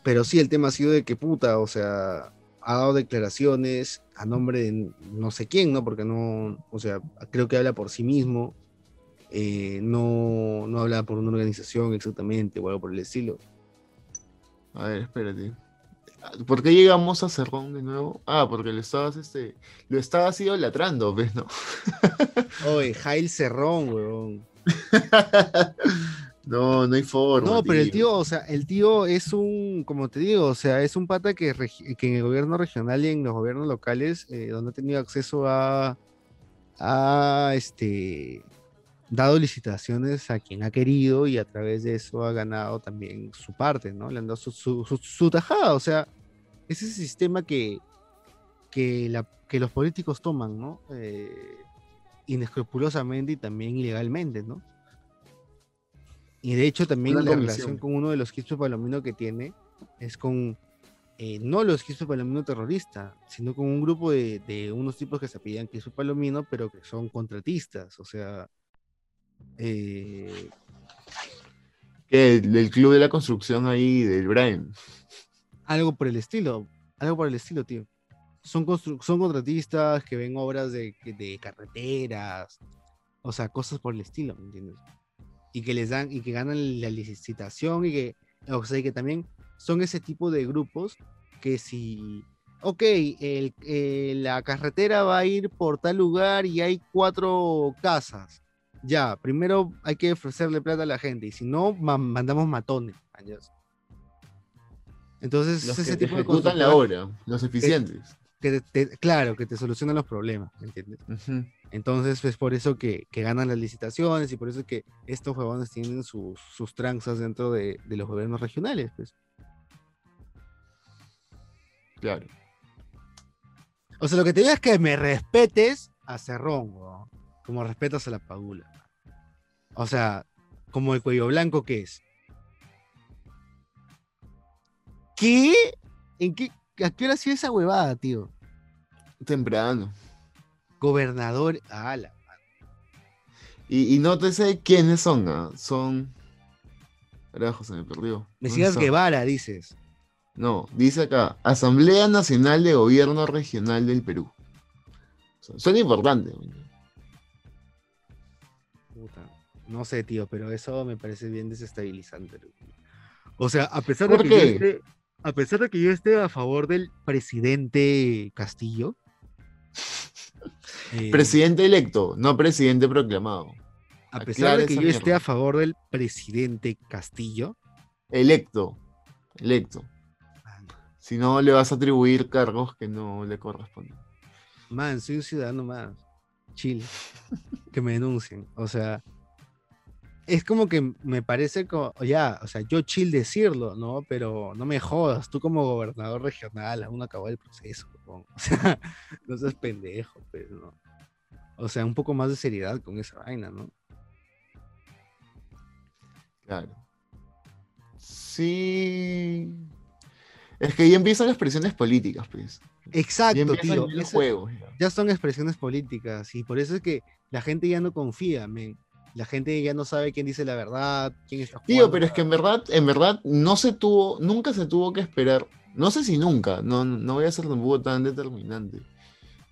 pero sí el tema ha sido de que puta, o sea, ha dado declaraciones a nombre de no sé quién, ¿no? Porque no, o sea, creo que habla por sí mismo, eh, no, no habla por una organización exactamente o algo por el estilo. A ver, espérate. ¿Por qué llegamos a Cerrón de nuevo? Ah, porque lo estabas, este, lo estabas idolatrando, ¿ves, no? Oye, Jail Cerrón, weón. no, no hay forma. No, pero el tío, o sea, el tío es un, como te digo, o sea, es un pata que en el gobierno regional y en los gobiernos locales, eh, donde ha tenido acceso a, a, este, dado licitaciones a quien ha querido y a través de eso ha ganado también su parte, ¿no? Le han dado su, su, su- su tajada, o sea, es ese sistema que, que, la, que los políticos toman, ¿no? Eh, inescrupulosamente y también ilegalmente, ¿no? Y de hecho también la relación con uno de los Quispe Palomino que tiene es con eh, no los Quispe Palomino terroristas, sino con un grupo de, de unos tipos que se apellidan Quispe Palomino, pero que son contratistas, o sea, eh, el, club de la construcción ahí del Brian. algo por el estilo, algo por el estilo, tío. Son, son contratistas que ven obras de, de carreteras, o sea, cosas por el estilo, ¿me entiendes? Y que les dan, y que ganan la licitación, y que, o sea, y que también son ese tipo de grupos que si, ok, eh, la carretera va a ir por tal lugar y hay cuatro casas. Ya, primero hay que ofrecerle plata a la gente, y si no, ma- mandamos matones. Entonces, Los es que ese te tipo de ejecutan la obra, los eficientes. que te- te- claro, que te solucionan los problemas, ¿me entiendes? Entonces, es por eso que, que ganan las licitaciones y por eso que estos huevones tienen sus, sus tranzas dentro de, de los gobiernos regionales, pues. Claro. O sea, lo que te digo es que me respetes a Cerrón, como respetas a la Padula. O sea, como el cuello blanco que es. ¿Qué? ¿En qué? ¿A qué hora ha sido esa huevada, tío? Temprano. Gobernador. ala. Y, y nótese quiénes son. ah, Son. Carajo, se me perdió. ¿Dónde Mesías? Guevara, dices. No, dice acá, Asamblea Nacional de Gobierno Regional del Perú. O sea, son importantes. güey. No sé, tío, pero eso me parece bien desestabilizante. O sea, a pesar de ¿Por que yo esté, a pesar de que yo esté a favor del presidente Castillo. eh, Presidente electo, no presidente proclamado. a pesar de que yo esté a favor del presidente Castillo, Electo. Electo. Si no, le vas a atribuir cargos que no le corresponden. man, soy un ciudadano más. Chile. Que me denuncien. O sea, es como que me parece como, ya, o sea, yo chill decirlo, ¿no? Pero no me jodas, tú como gobernador regional, aún no acabó el proceso. O sea, no seas pendejo, pero no. O sea, un poco más de seriedad con esa vaina, ¿no? Claro. Sí. Es que ya empiezan las presiones políticas, pues. Exacto, tío. los eso- juegos. ya. ya son expresiones políticas y por eso es que la gente ya no confía, men. La gente ya no sabe quién dice la verdad, quién está Tío, jugando. pero es que en verdad, en verdad, no se tuvo, nunca se tuvo que esperar. No sé si nunca, no, no voy a ser tampoco tan determinante.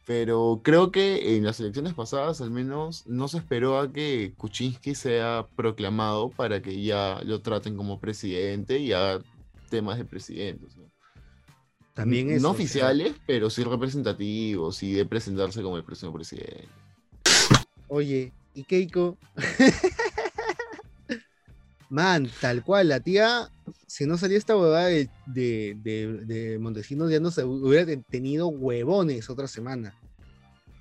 Pero creo que en las elecciones pasadas, al menos, no se esperó a que Kuczynski sea proclamado para que ya lo traten como presidente y haga temas de presidentes. ¿no? También eso, no o sea, oficiales, pero sí representativos y de presentarse como el próximo presidente. Oye, ¿y Keiko? Man, tal cual, la tía, si no salía esta huevada de, de, de- de Montesinos, ya no se hubiera te- tenido huevones otra semana.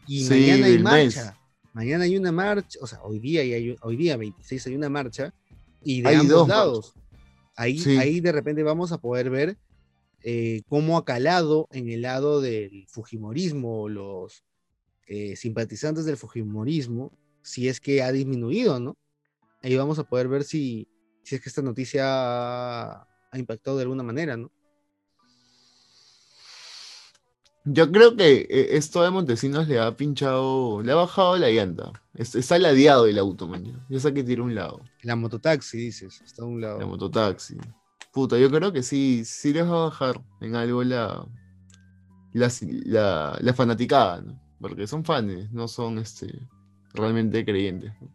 Y Sí, mañana hay mes. marcha. Mañana hay una marcha, o sea, hoy día, y hay- hoy día 26 hay una marcha, y de Hay ambos dos lados. Ahí, Sí. ahí de repente vamos a poder ver eh, cómo ha calado en el lado del Fujimorismo los, eh, simpatizantes del Fujimorismo, si es que ha disminuido, ¿no? Ahí vamos a poder ver si, si es que esta noticia ha, impactado de alguna manera, ¿no? Yo creo que eh, esto de Montesinos le ha pinchado, le ha bajado la llanta. Es- Está ladeado el auto, man. Ya sé que tira un lado. La mototaxi, dices, está a un lado. La mototaxi. Puta, yo creo que sí, sí les va a bajar en algo la, la, la, la fanaticada, ¿no? Porque son fans, no son este, realmente creyentes. ¿no?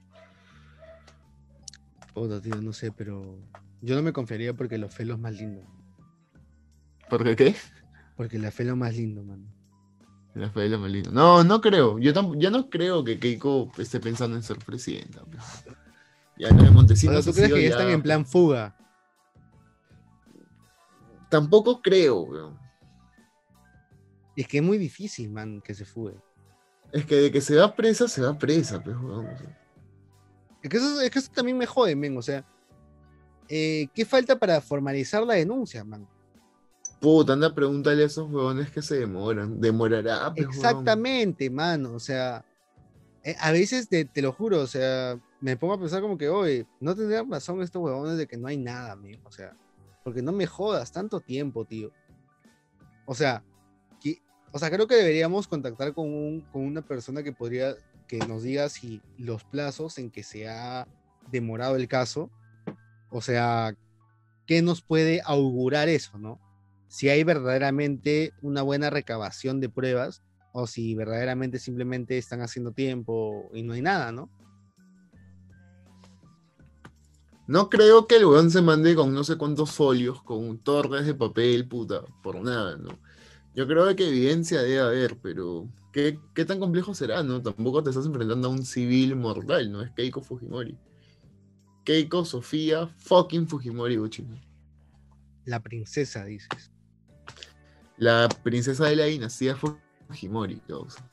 Puta, tío, no sé, pero yo no me confiaría porque lo fe es lo más lindo. ¿Por qué? Porque la fe es lo más lindo, mano. La fe de la Melina. No, no creo. Yo ya no creo que Keiko esté pensando en ser presidenta. pues. Ya no, O Montesinos sea, ¿tú crees que ya están en plan fuga? Tampoco creo. Es que es muy difícil, man, que se fugue. Es que de que se va presa, se va presa, pues, weón. Es que eso, es que eso también me jode, men. O sea, eh, ¿qué falta para formalizar la denuncia, man? Puta, anda, pregúntale a esos huevones que se demoran. Demorará, pues. Exactamente, mano. O sea, eh, a veces te, te lo juro, o sea, me pongo a pensar como que, oye, no tendrían razón estos huevones de que no hay nada, men. O sea, porque no me jodas tanto tiempo, tío. O sea, o sea, creo que deberíamos contactar con, un- con una persona que podría, que nos diga si los plazos en que se ha demorado el caso, o sea, ¿qué nos puede augurar eso, no? Si hay verdaderamente una buena recabación de pruebas o si verdaderamente simplemente están haciendo tiempo y no hay nada, ¿no? No creo que el weón se mande con no sé cuántos folios, con torres de papel, puta, por nada, ¿no? Yo creo que evidencia debe haber, pero ¿qué, qué tan complejo será, no? Tampoco te estás enfrentando a un civil mortal, ¿no? Es Keiko Fujimori. Keiko Sofía fucking Fujimori Uchi. ¿no? La princesa, dices. La princesa de la dinastía Fujimori, causa.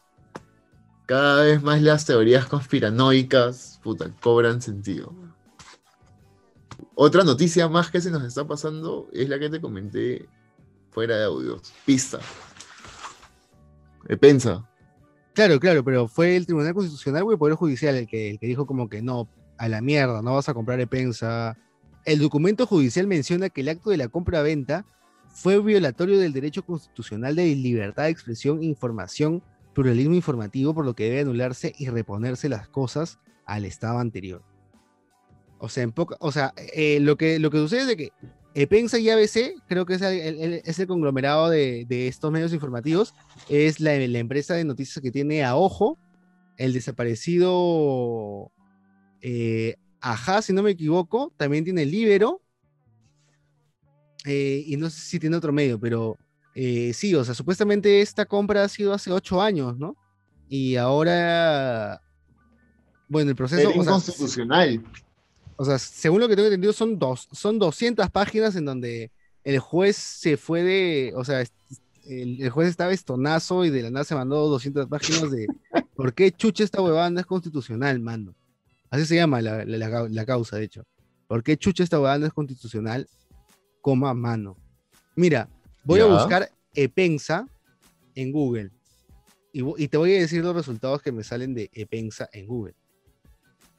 Cada vez más las teorías conspiranoicas, puta, cobran sentido. Otra noticia más que se nos está pasando es la que te comenté fuera de audios. Pista. Pensa. Claro, claro, pero fue el Tribunal Constitucional o el Poder Judicial el que, dijo como que no, a la mierda, no vas a comprar Epensa. El documento judicial menciona que el acto de la compra-venta fue violatorio del derecho constitucional de libertad de expresión, información, pluralismo informativo, por lo que debe anularse y reponerse las cosas al estado anterior. O sea, en poca, o sea eh, lo, que, lo que sucede es que Epensa y ABC, creo que es el, el- es el conglomerado de, de estos medios informativos, es la, la empresa de noticias que tiene a ojo el desaparecido eh, Ajá, si no me equivoco, también tiene Libero. eh, y no sé si tiene otro medio, pero eh, sí, o sea, supuestamente esta compra ha sido hace ocho años, ¿no? Y ahora, bueno, el proceso, Era o sea. O sea, según lo que tengo entendido, son, dos, son 200 páginas en donde el juez se fue de, o sea, el, el juez estaba estonazo y de la nada se mandó 200 páginas de por qué chucha esta huevada no es constitucional, mano. Así se llama la, la- la cau- la causa, de hecho. ¿Por qué chucha esta huevada no es constitucional? Coma mano. Mira, voy a buscar Epensa en Google y te voy a decir los resultados que me salen de Epensa en Google.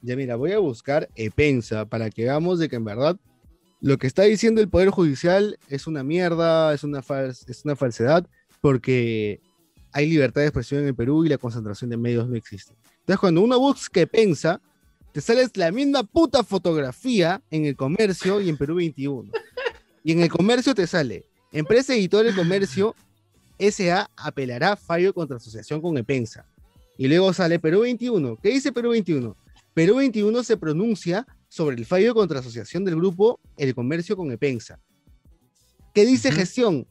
Ya mira, voy a buscar Epensa para que veamos de que en verdad lo que está diciendo el Poder Judicial es una mierda, es una, es una falsedad, porque hay libertad de expresión en el Perú y la concentración de medios no existe. Entonces, cuando uno busca Epensa, te sale la misma puta fotografía en el comercio y en Perú 21. Y en el comercio te sale, empresa editor del comercio, SA apelará fallo contra asociación con Epensa. Y luego sale Perú 21. ¿Qué dice Perú 21? Perú 21 se pronuncia sobre el fallo contra asociación del grupo El Comercio con Epensa. ¿Qué dice gestión?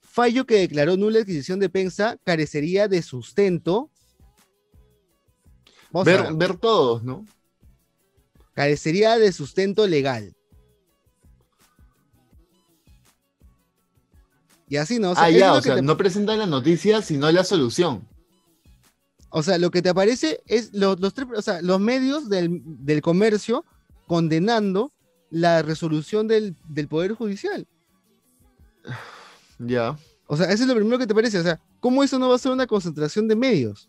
Fallo que declaró nula adquisición de Epensa carecería de sustento. Vamos a Ver, ver. todos, ¿no? carecería de sustento legal. Y así no. O sea, ah, ya, o sea, no presentan la noticia, sino la solución. O sea, lo que te aparece es los, los, tres- o sea, los medios del, del comercio condenando la resolución del, del Poder Judicial. Ya. O sea, eso es lo primero que te parece. O sea, ¿cómo eso no va a ser una concentración de medios?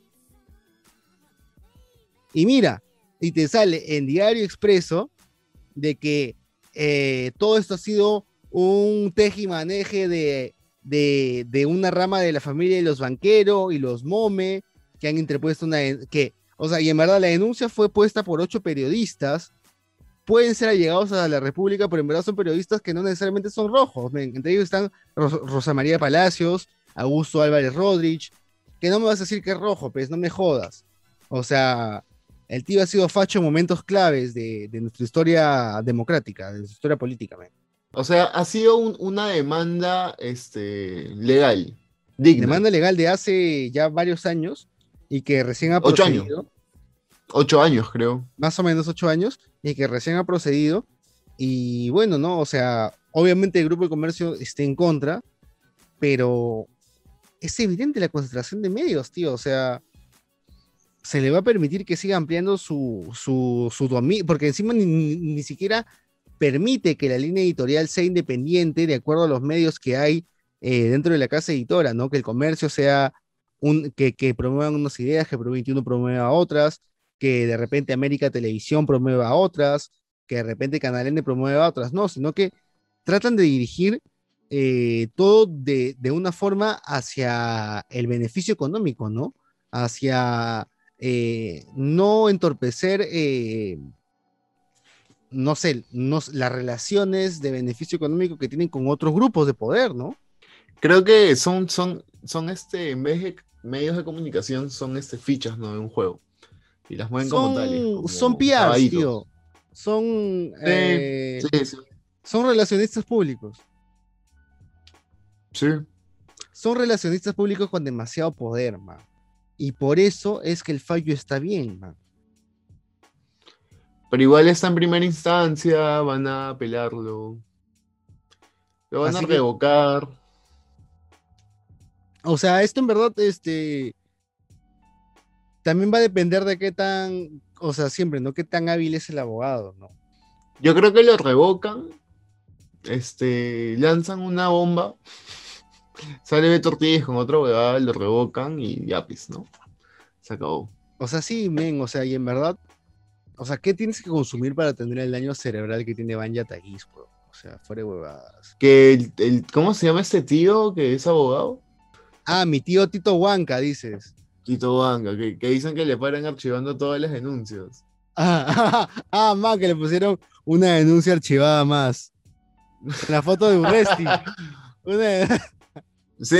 Y mira, y te sale en Diario Expreso de que eh, todo esto ha sido un tejimaneje de, de, de una rama de la familia de los banqueros y los Mome que han interpuesto una que, o sea, y en verdad la denuncia fue puesta por ocho periodistas. Pueden ser allegados a la República, pero en verdad son periodistas que no necesariamente son rojos. men. Entre ellos están Ros- Rosa María Palacios, Augusto Álvarez Rodríguez, que no me vas a decir que es rojo, pues no me jodas. O sea, el tío ha sido facho en momentos claves de, de nuestra historia democrática, de nuestra historia política. O sea, ha sido un- una demanda este, legal, digna. Demanda legal de hace ya varios años y que recién ha Ocho años. procedido. Ocho años, creo. más o menos ocho años, y que recién ha procedido. Y bueno, ¿no? O sea, obviamente el grupo de comercio está en contra, pero es evidente la concentración de medios, tío. O sea, se le va a permitir que siga ampliando su, su, su dominio, porque encima ni, ni- ni siquiera permite que la línea editorial sea independiente de acuerdo a los medios que hay eh, dentro de la casa editora, ¿no? Que el comercio sea que, promuevan unas ideas, que Pro 21 promueva otras, que de repente América Televisión promueva otras, que de repente Canal N promueva otras, no, sino que tratan de dirigir eh, todo de, de una forma hacia el beneficio económico, ¿no? Hacia eh, no entorpecer, eh, no sé, no- las relaciones de beneficio económico que tienen con otros grupos de poder, ¿no? Creo que son, son, son este, en vez de medios de comunicación, son este, fichas, ¿no? De un juego. Y las mueven como Son, tales. como son PRs, tío. Son, eh, Sí, sí, son relacionistas públicos. sí. son relacionistas públicos con demasiado poder, man. Y por eso es que el fallo está bien, man. Pero igual está en primera instancia, van a apelarlo. Lo van Así a que- revocar. O sea, esto en verdad, este, también va a depender de qué tan, o sea, siempre, ¿no? Qué tan hábil es el abogado, ¿no? Yo creo que lo revocan. Este, lanzan una bomba. Sale Beto Ortiz con otra huevada, lo revocan y ya, pues, ¿no? Se acabó. O sea, sí, men, o sea, y en verdad, o sea, ¿qué tienes que consumir para tener el daño cerebral que tiene Banja Taguis? O sea, fuera de huevadas. Que el, el- ¿Cómo se llama este tío que es abogado? Ah, mi tío Tito Huanca, dices. Tito Banga, que, que dicen que le paran archivando todas las denuncias. Ah, ah, man, que le pusieron una denuncia archivada más. La foto de Urresti. Una- Sí.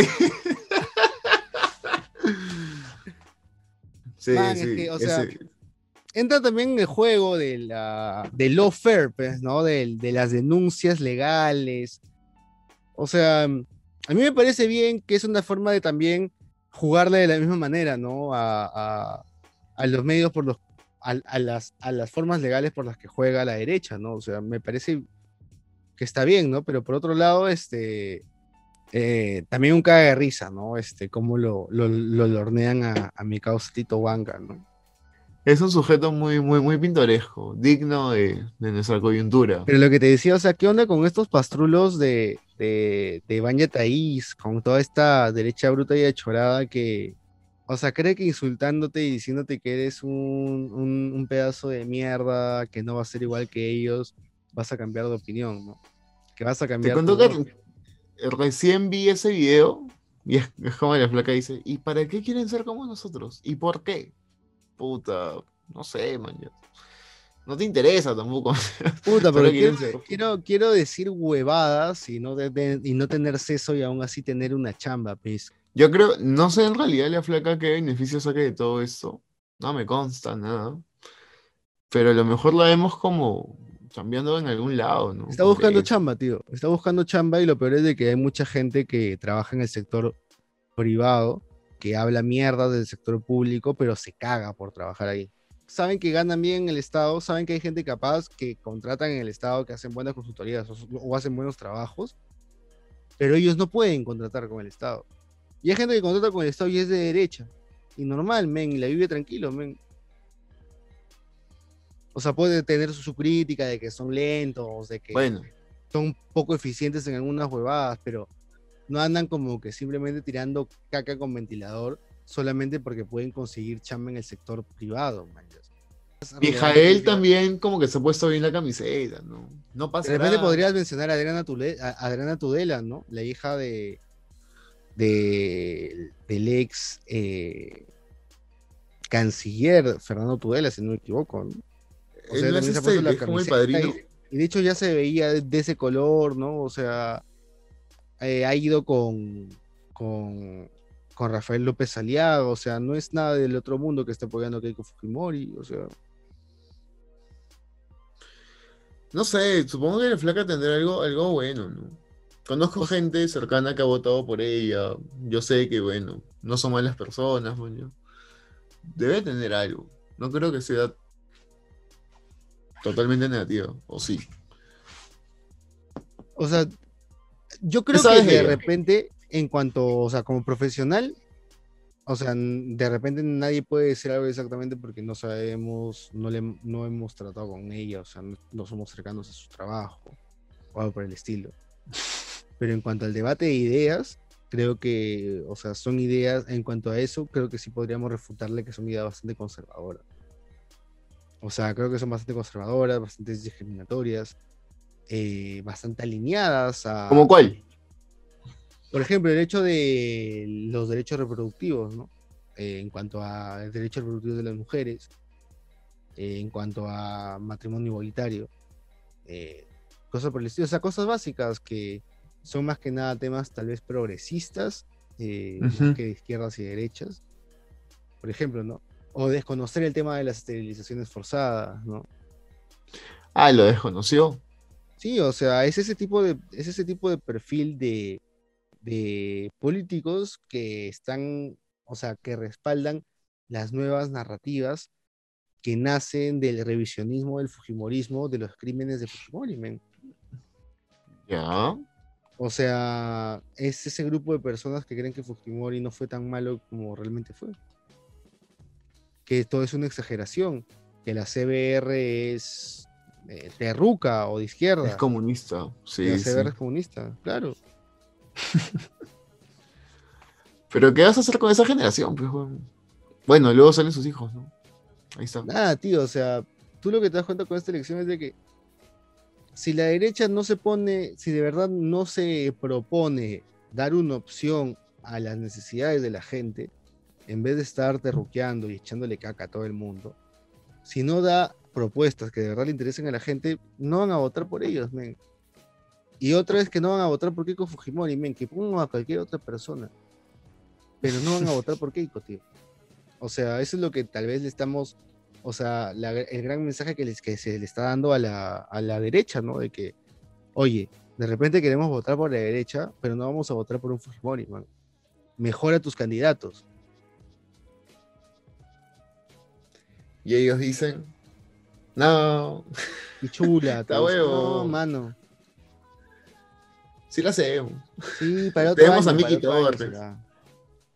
sí, Man, es sí. que, o sea, ese- entra también en el juego de la del lawfare, pues, ¿no? Del- De, las denuncias legales. O sea, a mí me parece bien que es una forma de también jugarle de la misma manera, ¿no? A, a- a los medios por los a, a las, a las formas legales por las que juega la derecha, ¿no? O sea, me parece que está bien, ¿no? Pero por otro lado, este eh, también un caga de risa, ¿no? Este, cómo lo, lo, lo lornean a, a mi causa Tito Huanca, ¿no? es un sujeto muy, muy, muy pintoresco, digno de, de nuestra coyuntura. Pero lo que te decía, o sea, ¿qué onda con estos pastrulos de, de, de Banja Taís, con toda esta derecha bruta y achorada que, o sea, cree que insultándote y diciéndote que eres un, un, un pedazo de mierda, que no va a ser igual que ellos, vas a cambiar de opinión, ¿no? Que vas a Te cambiar. cuento tu que voto. recién vi ese video y es, es como la flaca dice, ¿y para qué quieren ser como nosotros? ¿Y por qué? Puta, no sé, man. No te interesa tampoco. Puta, pero quiero, quiero, quiero decir huevadas y no, de- de- y no tener seso y aún así tener una chamba, pues. Yo creo, no sé en realidad la flaca qué beneficio saque de todo esto. No me consta nada. Pero a lo mejor la vemos como cambiando en algún lado, ¿no? Está buscando chamba, tío. Está buscando chamba y lo peor es de que hay mucha gente que trabaja en el sector privado, que habla mierda del sector público, pero se caga por trabajar ahí. Saben que ganan bien en el Estado, saben que hay gente capaz que contratan en el Estado, que hacen buenas consultorías o, o hacen buenos trabajos, pero ellos no pueden contratar con el Estado. Y hay gente que contrata con el Estado y es de derecha. Y normal, men, y la vive tranquilo, men. O sea, puede tener su, su crítica de que son lentos, de que Bueno, son poco eficientes en algunas huevadas, pero no andan como que simplemente tirando caca con ventilador solamente porque pueden conseguir chamba en el sector privado. man. Mijael también como que se ha puesto bien la camiseta, ¿no? No pasa De repente nada. podrías mencionar a Adriana, Tule- a- Adriana Tudela, ¿no? La hija de, de del ex eh, canciller Fernando Tudela, si no me equivoco, ¿no? O sea, no es este, la como el padrino. Y, y de hecho ya se veía de, de ese color, ¿no? O sea, eh, ha ido con, con, con Rafael López Aliaga, o sea, no es nada del otro mundo que esté apoyando a Keiko Fujimori, o sea, No sé, supongo que la flaca tendrá algo, algo bueno, ¿no? Conozco gente cercana que ha votado por ella. Yo sé que, bueno, no son malas personas, coño. Debe tener algo. No creo que sea totalmente negativa, o sí. O sea, yo creo que de de ella? repente, en cuanto, o sea, como profesional, o sea, de repente nadie puede decir algo exactamente porque no sabemos, no, le, no hemos tratado con ella, o sea, no, no somos cercanos a su trabajo o algo por el estilo. Pero en cuanto al debate de ideas, creo que, o sea, son ideas, en cuanto a eso, creo que sí podríamos refutarle que son ideas bastante conservadoras. O sea, creo que son bastante conservadoras, bastante discriminatorias, eh, bastante alineadas a... ¿Cómo cuál? Por ejemplo, el hecho de los derechos reproductivos, ¿no? Eh, en cuanto a derechos reproductivos de las mujeres, eh, en cuanto a matrimonio igualitario, eh, cosas por el estilo, o sea, cosas básicas que son más que nada temas tal vez progresistas, más que de izquierdas y derechas, por ejemplo, ¿no? O desconocer el tema de las esterilizaciones forzadas, ¿no? Ah, lo desconoció. Sí, o sea, es ese tipo de, es ese tipo de perfil de, de políticos que están, o sea, que respaldan las nuevas narrativas que nacen del revisionismo, del fujimorismo, de los crímenes de Fujimori. Ya. O sea, es ese grupo de personas que creen que Fujimori no fue tan malo como realmente fue. Que todo es una exageración, que la CBR es eh, terruca o de izquierda. Es comunista. que la Sí, CBR sí. es comunista, claro. Pero ¿qué vas a hacer con esa generación? Pues? Bueno, luego salen sus hijos, ¿no? Ahí está. Nada, tío, o sea, tú lo que te das cuenta con esta elección es de que si la derecha no se pone, si de verdad no se propone dar una opción a las necesidades de la gente, en vez de estar terruqueando y echándole caca a todo el mundo, si no da propuestas que de verdad le interesen a la gente, no van a votar por ellos, men. Y otra vez que no van a votar por Keiko Fujimori, men, que pongan a cualquier otra persona. Pero no van a votar por Keiko, tío. O sea, eso es lo que tal vez le estamos, o sea, la- el gran mensaje que, les, que se le está dando a la, a la derecha, ¿no? De que, oye, de repente queremos votar por la derecha, pero no vamos a votar por un Fujimori, man. Mejora tus candidatos. Y ellos dicen, no, Y chula. Está dices, huevo. No, mano. Sí la hacemos. Sí, para otro Tenemos a año, Miki año Torres.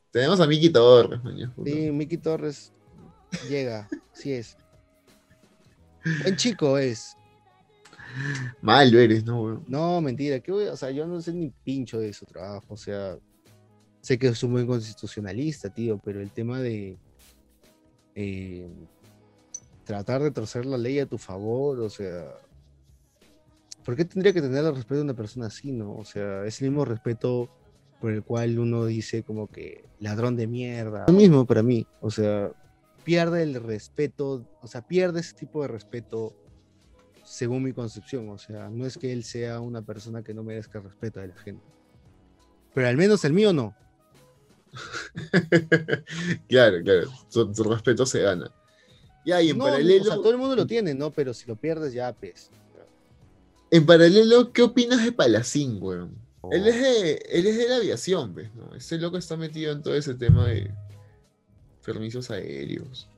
Tenemos a Miki Torres, maño. Sí, Miki Torres llega, sí es. Buen chico es. Malo eres, ¿no, weón? No, mentira, ¿qué voy o sea, yo no sé ni pincho de su trabajo, o sea, sé que es un buen constitucionalista, tío, pero el tema de eh, tratar de torcer la ley a tu favor, o sea, ¿por qué tendría que tener el respeto de una persona así, no? O sea, es el mismo respeto por el cual uno dice como que ladrón de mierda. Lo mismo para mí, o sea, pierde el respeto, o sea, pierde ese tipo de respeto según mi concepción. O sea, no es que él sea una persona que no merezca respeto de la gente. Pero al menos el mío no. claro, claro. Su, su respeto se gana. Ya, y en No, paralelo, o sea, todo el mundo lo tiene, ¿no? Pero si lo pierdes, ya, pues. En paralelo, ¿qué opinas de Palacín, weón? Oh. Él es de, él es de la aviación, ¿ves? ¿no? Ese loco está metido en todo ese tema de permisos aéreos.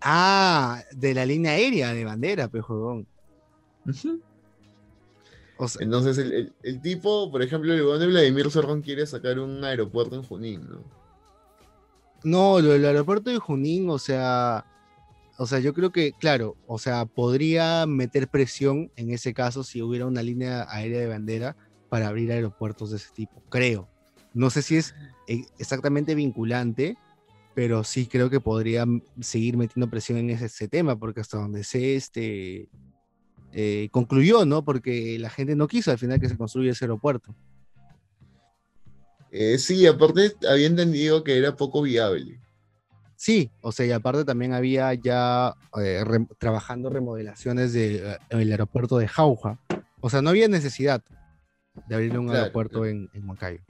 Ah, de la línea aérea de bandera, pues, juegón. O sea, Entonces, el, el- el tipo, por ejemplo, el weón de Vladimir Cerrón quiere sacar un aeropuerto en Junín, ¿no? No, lo del aeropuerto de Junín, o sea, o sea, yo creo que, claro, o sea, podría meter presión en ese caso si hubiera una línea aérea de bandera para abrir aeropuertos de ese tipo, creo. No sé si es eh, exactamente vinculante, pero sí creo que podría seguir metiendo presión en ese, ese tema, porque hasta donde sé, este, eh, concluyó, ¿no? Porque la gente no quiso al final que se construya ese aeropuerto. Eh, sí, aparte había entendido que era poco viable. Sí, o sea, y aparte también había ya eh, re- trabajando remodelaciones del aeropuerto de Jauja. O sea, no había necesidad de abrirle un Claro, aeropuerto claro. en, en Huancayo.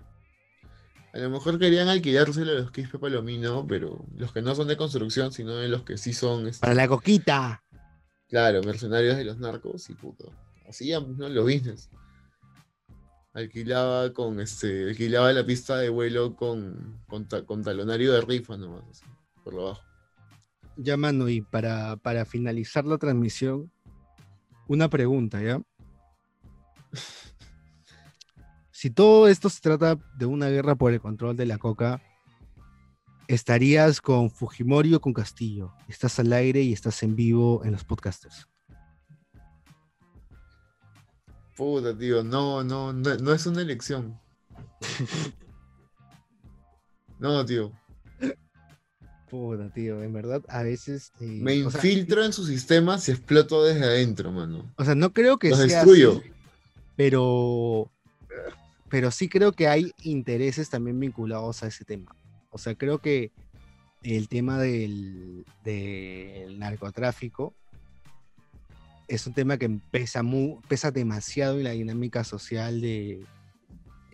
A lo mejor querían alquilárselo a los Quispe Palomino, pero los que no son de construcción, sino de los que sí son, este, Para la coquita. claro, mercenarios de los narcos y puto. Hacían, ¿no? Los business. Alquilaba con este, alquilaba la pista de vuelo con, con, ta- con talonario de rifa nomás, así, por lo bajo. Ya, mano, y para, para finalizar la transmisión, una pregunta, ¿ya? Si todo esto se trata de una guerra por el control de la coca, ¿estarías con Fujimori o con Castillo? Estás al aire y estás en vivo en los podcasters. Puta, tío, no, no, no, no es una elección. No, tío. Puta, tío, en verdad, a veces... eh, Me sea, infiltro en su sistema si exploto desde adentro, mano. O sea, no creo que Los sea destruyo. así, pero, pero sí creo que hay intereses también vinculados a ese tema. O sea, creo que el tema del, del narcotráfico es un tema que pesa, mu- pesa demasiado en la dinámica social de,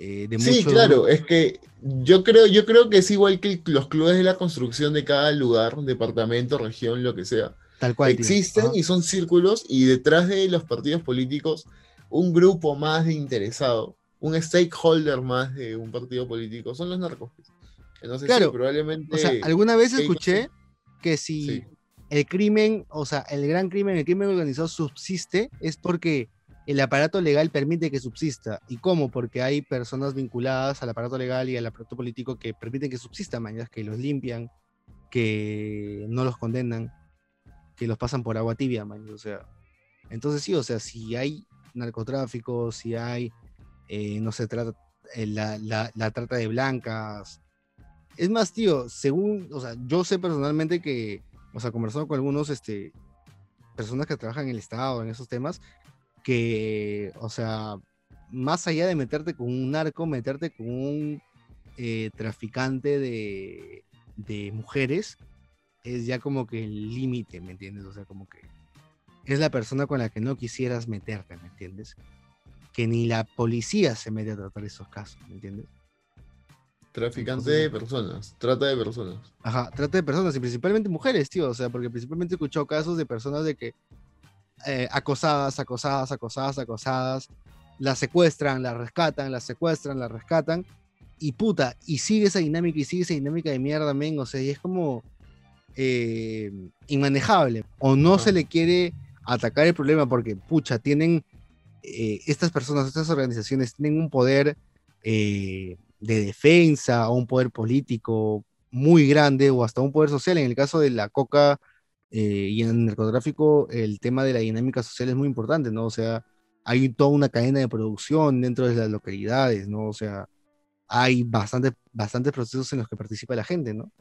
eh, de Sí, claro, es que yo creo, yo creo que es igual que los clubes de la construcción de cada lugar, departamento, región, lo que sea. tal cual. Existen y son círculos y detrás de los partidos políticos un grupo más de interesado, un stakeholder más de un partido político, son los narcos. Entonces sí, Claro, probablemente... O sea, alguna vez escuché que si Sí. el crimen, o sea, el gran crimen, el crimen organizado subsiste, es porque el aparato legal permite que subsista. ¿Y cómo? Porque hay personas vinculadas al aparato legal y al aparato político que permiten que subsista, mañas, que los limpian, que no los condenan, que los pasan por agua tibia, mañas, o sea. Entonces sí, o sea, si hay narcotráfico, si hay, eh, no se trata, eh, la, la- la trata de blancas, es más, tío, según, o sea, yo sé personalmente que, o sea, conversando con algunos, este, personas que trabajan en el Estado, en esos temas, que, o sea, más allá de meterte con un narco, meterte con un eh, traficante de, de mujeres, es ya como que el límite, ¿me entiendes? O sea, como que es la persona con la que no quisieras meterte, ¿me entiendes? Que ni la policía se mete a tratar esos casos, ¿me entiendes? Traficante de personas, trata de personas. Ajá, trata de personas y principalmente mujeres, tío. O sea, porque principalmente he escuchado casos de personas de que eh, acosadas, acosadas, acosadas, acosadas, las secuestran, las rescatan, las secuestran, las rescatan. Y puta, y sigue esa dinámica y sigue esa dinámica de mierda, men. O sea, y es como eh, inmanejable. O no se le quiere atacar el problema porque, pucha, tienen eh, estas personas, estas organizaciones tienen un poder eh, de defensa o un poder político muy grande o hasta un poder social. En el caso de la coca eh, y en el narcotráfico, el tema de la dinámica social es muy importante, ¿no? O sea, hay toda una cadena de producción dentro de las localidades, ¿no? O sea, hay bastante, bastantes procesos en los que participa la gente, ¿no?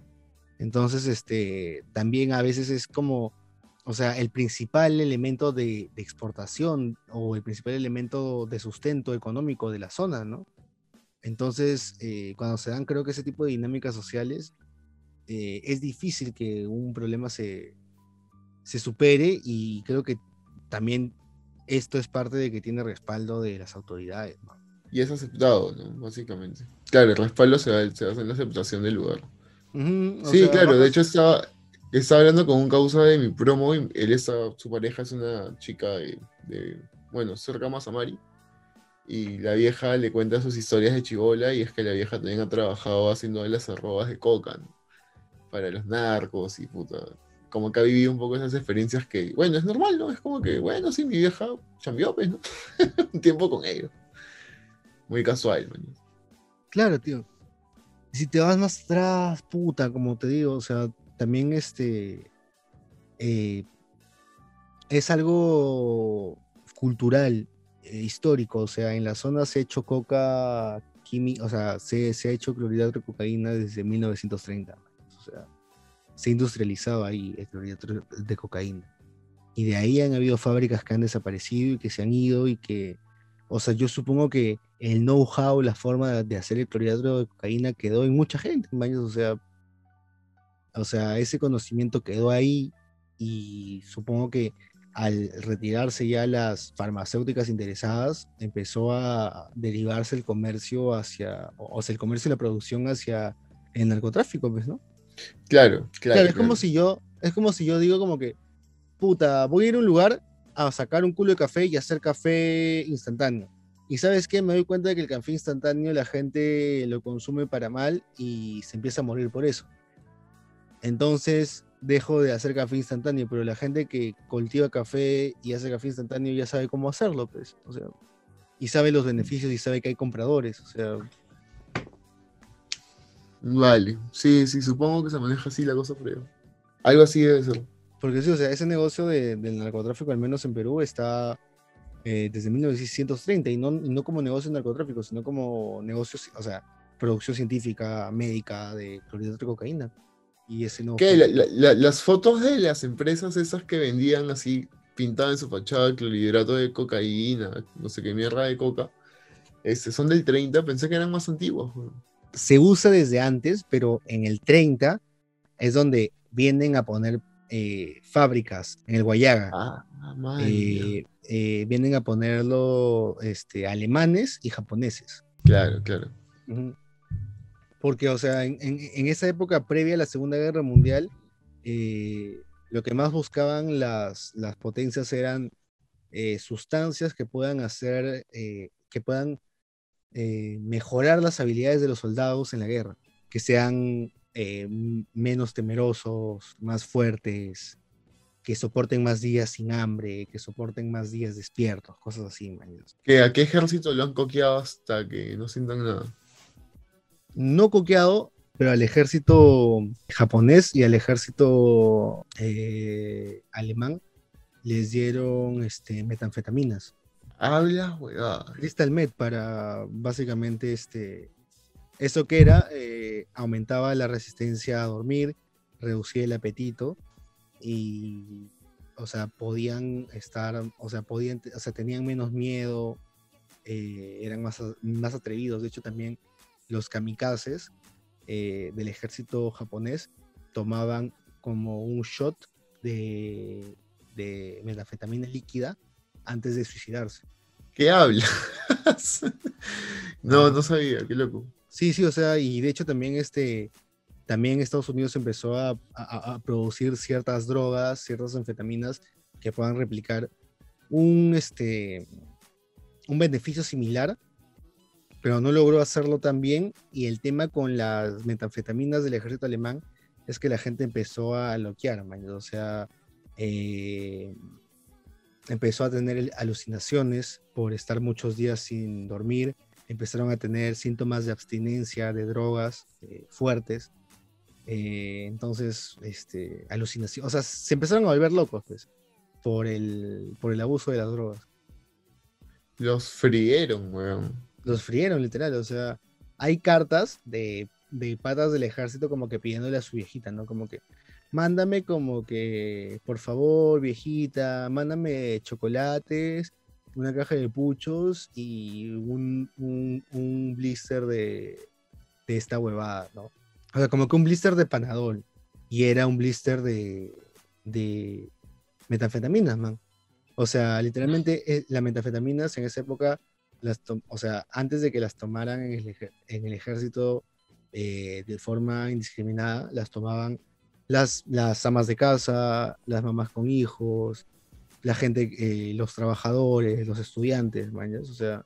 Entonces, este, también a veces es como, o sea, el principal elemento de, de exportación o el principal elemento de sustento económico de la zona, ¿no? Entonces, eh, cuando se dan, creo que ese tipo de dinámicas sociales, eh, es difícil que un problema se, se supere y creo que también esto es parte de que tiene respaldo de las autoridades. ¿no? Y es aceptado, ¿no? Básicamente. Claro, el respaldo se, da- se hace en la aceptación del lugar. Sí, sea, claro, de hecho estaba, estaba hablando con un causa de mi promo y él está, su pareja es una chica de, de, bueno, cerca a Mazamari. Y la vieja le cuenta sus historias de chivola y es que la vieja también ha trabajado haciendo las arrobas de coca, ¿no? Para los narcos y puta. Como que ha vivido un poco esas experiencias que, bueno, es normal, ¿no? Es como que, bueno, sí, mi vieja chambeó, pues, ¿no? un tiempo con ellos. Muy casual, man. Claro, tío. Si te vas más atrás, puta, como te digo, o sea, también este eh, es algo cultural, eh, histórico, o sea, en la zona se ha hecho coca química, o sea, se, se ha hecho clorhidrato de cocaína desde 1930, o sea, se ha industrializado ahí el clorhidrato de cocaína. Y de ahí han habido fábricas que han desaparecido y que se han ido y que, o sea, yo supongo que el know-how, la forma de hacer el clorhidrato de cocaína quedó en mucha gente, o sea, o sea, ese conocimiento quedó ahí y supongo que al retirarse ya las farmacéuticas interesadas, empezó a derivarse el comercio hacia, o sea, el comercio y la producción hacia el narcotráfico, pues, ¿no? Claro, claro. claro es como si yo, es como si yo digo como que, puta, voy a ir a un lugar a sacar un culo de café y hacer café instantáneo. Y sabes qué, me doy cuenta de que el café instantáneo la gente lo consume para mal y se empieza a morir por eso. Entonces dejo de hacer café instantáneo, pero la gente que cultiva café y hace café instantáneo ya sabe cómo hacerlo, pues. O sea, y sabe los beneficios y sabe que hay compradores, o sea. Vale, sí, sí, supongo que se maneja así la cosa, pero algo así debe ser. Porque sí, o sea, ese negocio del narcotráfico, al menos en Perú, está eh, desde 1930 y no, no como negocio de narcotráfico, sino como negocio, o sea, producción científica, médica de clorhidrato de cocaína. Y ese no. ¿Qué? las fotos de las empresas esas que vendían así, pintadas en su fachada, clorhidrato de cocaína, no sé qué mierda de coca, este, son del 30, pensé que eran más antiguos. Se usa desde antes, pero en el 30 es donde vienen a poner eh, fábricas en el Guayaga. Ah, eh, eh, vienen a ponerlo este, alemanes y japoneses. Claro, claro. Porque, o sea, en, esa época previa a la Segunda Guerra Mundial, lo que más buscaban las, las potencias eran sustancias que puedan hacer, que puedan mejorar las habilidades de los soldados en la guerra, que sean eh, menos temerosos, más fuertes, que soporten más días sin hambre, que soporten más días despiertos, cosas así, ¿Que ¿A qué ejército lo han coqueado hasta que no sientan nada? No coqueado, pero al ejército japonés y al ejército eh, alemán les dieron este, metanfetaminas. Habla. Crystal Met para básicamente este, eso que era, eh, aumentaba la resistencia a dormir, reducía el apetito y, o sea, podían estar, o sea, podían, o sea, tenían menos miedo, eh, eran más, más atrevidos. De hecho, también los kamikazes eh, del ejército japonés tomaban como un shot de, de metafetamina líquida antes de suicidarse. ¿Qué hablas? no, no sabía, qué loco. Sí, sí, o sea, y de hecho también este, también Estados Unidos empezó a, producir ciertas drogas, ciertas anfetaminas que puedan replicar un, este, un beneficio similar, pero no logró hacerlo tan bien. Y el tema con las metanfetaminas del ejército alemán es que la gente empezó a loquear, o sea, eh, empezó a tener alucinaciones por estar muchos días sin dormir, empezaron a tener síntomas de abstinencia de drogas eh, fuertes. Eh, entonces, este, alucinación, o sea, se empezaron a volver locos, pues, por el, por el abuso de las drogas. Los frieron, weón. Los frieron, literal, o sea, hay cartas de, de patas del ejército como que pidiéndole a su viejita, ¿no? Como que, mándame como que, por favor, viejita, mándame chocolates una caja de puchos y un, un, blister de, de, esta huevada, ¿no? O sea, como que un blister de panadol y era un blister de, de metanfetaminas, man. O sea, literalmente eh, las metanfetaminas en esa época, las o sea, antes de que las tomaran en el, ejército eh, de forma indiscriminada, las tomaban las, las amas de casa, las mamás con hijos, la gente, eh, los trabajadores, los estudiantes, o sea,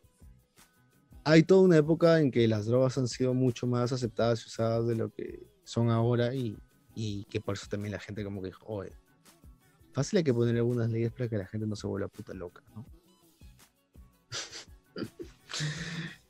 hay toda una época en que las drogas han sido mucho más aceptadas y usadas de lo que son ahora y, y que por eso también la gente como que dijo, oye, fácil hay que poner algunas leyes para que la gente no se vuelva puta loca, ¿no?